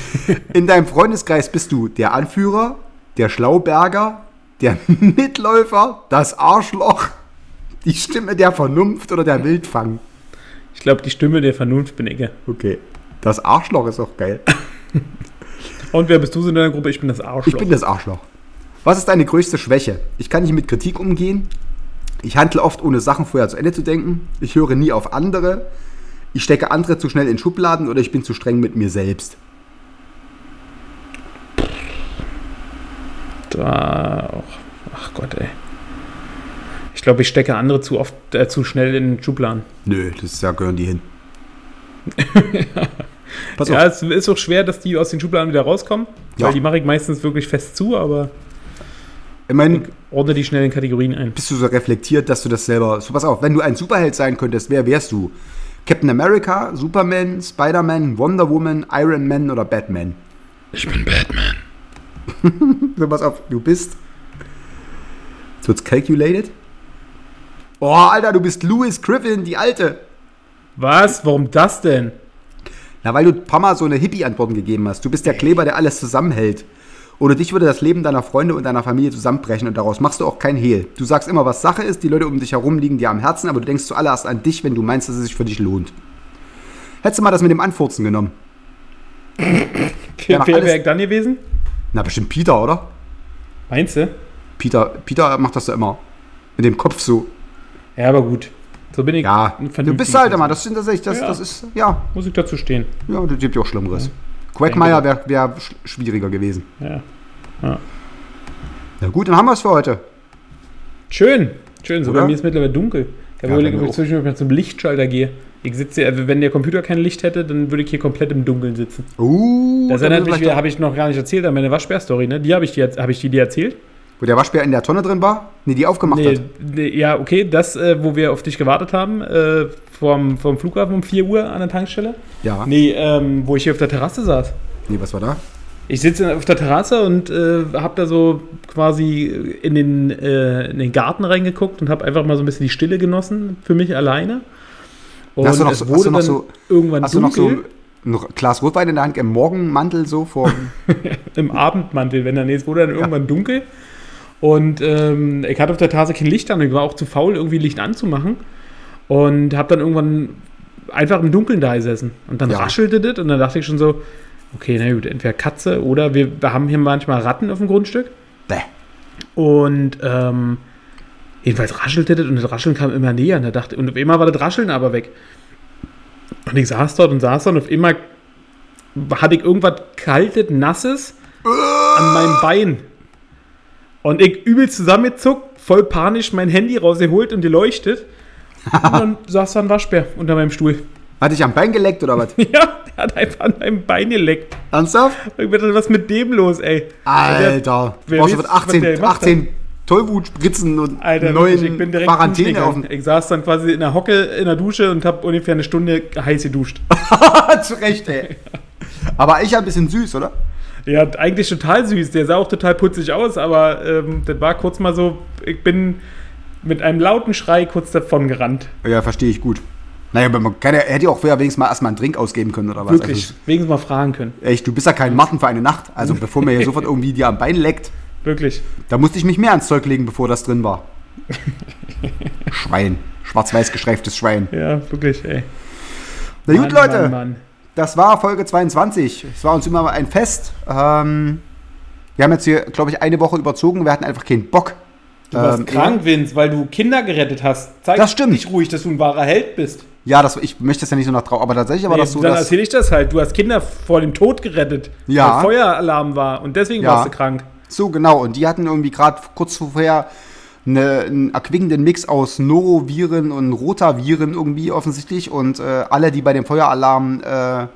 In deinem Freundeskreis bist du der Anführer, der Schlauberger, der Mitläufer, das Arschloch, die Stimme der Vernunft oder der Wildfang. Ich glaube, die Stimme der Vernunft bin ich. Okay. Das Arschloch ist auch geil. Und wer bist du so in deiner Gruppe? Ich bin das Arschloch. Ich bin das Arschloch. Was ist deine größte Schwäche? Ich kann nicht mit Kritik umgehen. Ich handle oft ohne Sachen vorher zu Ende zu denken. Ich höre nie auf andere. Ich stecke andere zu schnell in Schubladen oder ich bin zu streng mit mir selbst. Da auch. Ach Gott, ey. Ich glaube, ich stecke andere zu oft, äh, zu schnell in Schubladen. Nö, das ist ja gehören die hin. Pass auf. Ja, es ist auch schwer, dass die aus den Schubladen wieder rauskommen. Ja. Weil die mache ich meistens wirklich fest zu, aber Immerhin ordne die schnell in Kategorien ein. bist du so reflektiert, dass du das selber. So, pass auf, wenn du ein Superheld sein könntest, wer wärst du? Captain America, Superman, Spider-Man, Wonder Woman, Iron Man oder Batman? Ich bin Batman. So, pass auf, du bist. Jetzt wird's calculated. Oh, Alter, du bist Louis Griffin, die Alte. Was? Warum das denn? Na, weil du ein paar Mal so eine Hippie-Antworten gegeben hast. Du bist der Kleber, der alles zusammenhält. Ohne dich würde das Leben deiner Freunde und deiner Familie zusammenbrechen und daraus machst du auch kein Hehl. Du sagst immer, was Sache ist, die Leute um dich herum liegen dir am Herzen, aber du denkst zuallererst an dich, wenn du meinst, dass es sich für dich lohnt. Hättest du mal das mit dem Anfurzen genommen? Wer wäre ich dann gewesen? Na, bestimmt Peter, oder? Meinst du? Peter, Peter macht das ja immer. Mit dem Kopf so. Ja, aber gut. So bin ich. Ja, du bist halt immer, das sind tatsächlich, das, Ja. das ist, ja, Muss ich dazu stehen. ja, das gibt ja auch Schlimmeres. Quackmeier wäre wär sch schwieriger gewesen. Ja. Na gut, dann haben wir es für heute. Schön. Schön. Bei mir ist mittlerweile dunkel. Ich habe Ja, überlegt, ob ich zwischendurch mal zum Lichtschalter gehe. Ich sitze, also wenn der Computer kein Licht hätte, dann würde ich hier komplett im Dunkeln sitzen. Uh, Das erinnert mich habe ich noch gar nicht erzählt, an meine Waschbär-Story, ne? Die habe ich, dir- hab ich die dir erzählt? Wo der Waschbär in der Tonne drin war? Nee, die aufgemacht Nee, hat. nee, ja, okay, das, äh, wo wir auf dich gewartet haben, äh, vom, vom Flughafen um 4 Uhr an der Tankstelle. Ja. Nee, ähm, wo ich hier auf der Terrasse saß. Nee, was war da? Ich sitze auf der Terrasse und äh, habe da so quasi in den, äh, in den Garten reingeguckt und habe einfach mal so ein bisschen die Stille genossen für mich alleine. Und hast du noch es so, wurde hast du noch dann so, irgendwann hast du noch dunkel so ein Glas Rotwein in der Hand im Morgenmantel so vor. im Abendmantel, wenn dann es wurde dann irgendwann dunkel. Und ähm, ich hatte auf der Terrasse kein Licht an und ich war auch zu faul, irgendwie Licht anzumachen. Und habe dann irgendwann einfach im Dunkeln da gesessen. Und dann Ja. raschelte das und dann dachte ich schon so, okay, na gut, entweder Katze oder wir, wir haben hier manchmal Ratten auf dem Grundstück. Bäh. Und ähm, jedenfalls raschelte das und das Rascheln kam immer näher. Und, da dachte, und auf einmal war das Rascheln aber weg. Und ich saß dort und saß dort und auf einmal hatte ich irgendwas kaltes, nasses an meinem Bein. Und ich übel zusammengezuckt, voll panisch mein Handy rausgeholt und geleuchtet. Und dann saß da ein Waschbär unter meinem Stuhl. Hat dich am Bein geleckt oder was? Ja, der hat einfach an meinem Bein geleckt. Ernsthaft? Ich dachte, was ist mit dem los, ey? Alter. wer Brauchst du weiß, der 18, gemacht 18 Tollwutspritzen und Alter, neuen wirklich, ich bin direkt Quarantäne auf. Ich saß dann quasi in der Hocke in der Dusche und habe ungefähr eine Stunde heiß geduscht. Zu Recht, ey. Aber ich ein bisschen süß, oder? Ja, eigentlich total süß. Der sah auch total putzig aus, aber ähm, das war kurz mal so, ich bin mit einem lauten Schrei kurz davon gerannt. Ja, verstehe ich gut. Naja, aber man kann ja, hätte ja auch vorher wenigstens mal erstmal einen Drink ausgeben können oder was. Wirklich. Also, wenigstens mal fragen können. echt, du bist ja kein Martin für eine Nacht. Also bevor mir hier sofort irgendwie dir am Bein leckt, Wirklich. da musste ich mich mehr ans Zeug legen, bevor das drin war. Schwein. Schwarz-weiß gestreiftes Schwein. Ja, wirklich, ey. Na gut, Mann, Leute. Mann, Mann. Das war Folge 22. Es war uns immer ein Fest. Ähm, wir haben jetzt hier, glaube ich, eine Woche überzogen. Wir hatten einfach keinen Bock. Du warst Ähm, krank, Vince, weil du Kinder gerettet hast. Zeig Das stimmt. dich ruhig, dass du ein wahrer Held bist. Ja, das, ich möchte das ja nicht so nach Trauer, aber tatsächlich war Nee, das so, dann erzähle ich das halt. Du hast Kinder vor dem Tod gerettet, Ja. weil Feueralarm war und deswegen Ja. warst du krank. So, genau. Und die hatten irgendwie gerade kurz vorher eine, einen erquickenden Mix aus Noroviren und Rotaviren irgendwie offensichtlich. Und äh, alle, die bei dem Feueralarm äh,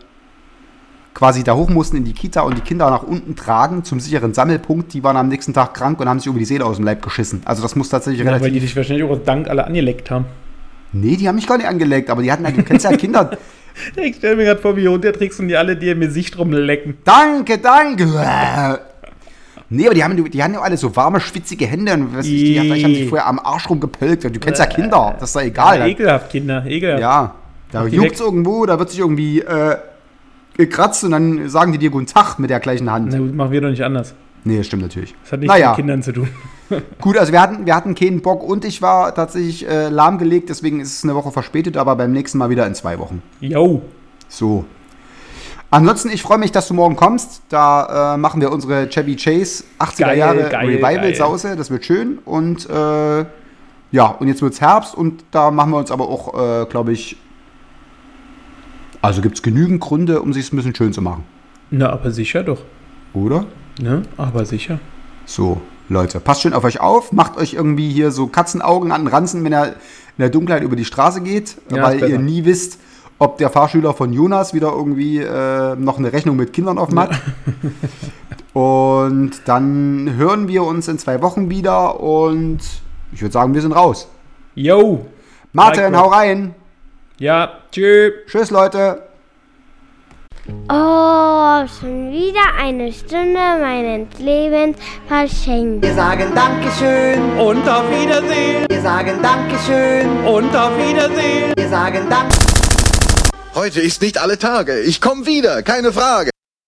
quasi da hoch mussten in die Kita und die Kinder nach unten tragen zum sicheren Sammelpunkt, die waren am nächsten Tag krank und haben sich irgendwie die Seele aus dem Leib geschissen. Also das muss tatsächlich Ja, weil relativ... die dich wahrscheinlich auch Dank alle angeleckt haben. nee, die haben mich gar nicht angelegt, aber die hatten halt, du kennst ja Kinder... Ich stelle mir gerade vor, wie runterträgst und die alle dir im Gesicht rumlecken. Danke, danke. Nee, aber die haben, die haben ja alle so warme, schwitzige Hände und was ich, die, vielleicht haben sich vorher am Arsch rumgepölkt. Du kennst ja Kinder, das ist doch egal. Ja, ekelhaft, Kinder, ekelhaft. Ja, da juckt's irgendwo, da wird sich irgendwie äh, gekratzt und dann sagen die dir guten Tag mit der gleichen Hand. Na gut, machen wir doch nicht anders. Nee, das stimmt natürlich. Das hat nichts Naja. mit Kindern zu tun. Gut, also wir hatten, wir hatten keinen Bock und ich war tatsächlich äh, lahmgelegt, deswegen ist es eine Woche verspätet, aber beim nächsten Mal wieder in zwei Wochen. Yo. So. Ansonsten, ich freue mich, dass du morgen kommst. Da äh, machen wir unsere Chevy Chase 80er Geil, Jahre geil, Revival-Sause. Das wird schön. Und äh, ja, und jetzt wird es Herbst und da machen wir uns aber auch, äh, glaube ich, also gibt es genügend Gründe, um sich ein bisschen schön zu machen. Na, aber sicher doch. Oder? Ne? Aber sicher. So, Leute, passt schön auf euch auf. Macht euch irgendwie hier so Katzenaugen an den Ranzen, wenn er in der Dunkelheit über die Straße geht, Ja, weil ihr nie wisst, ob der Fahrschüler von Jonas wieder irgendwie äh, noch eine Rechnung mit Kindern offen hat. und dann hören wir uns in zwei Wochen wieder und ich würde sagen, wir sind raus. Yo. Martin, Like hau rein. Ja, tschö. Tschüss, Leute. Oh, schon wieder eine Stunde meines Lebens verschenkt. Wir sagen Dankeschön, Und auf Wiedersehen. wir sagen Dankeschön, Und auf Wiedersehen. wir sagen Dank. Heute ist nicht alle Tage. Ich komme wieder, keine Frage.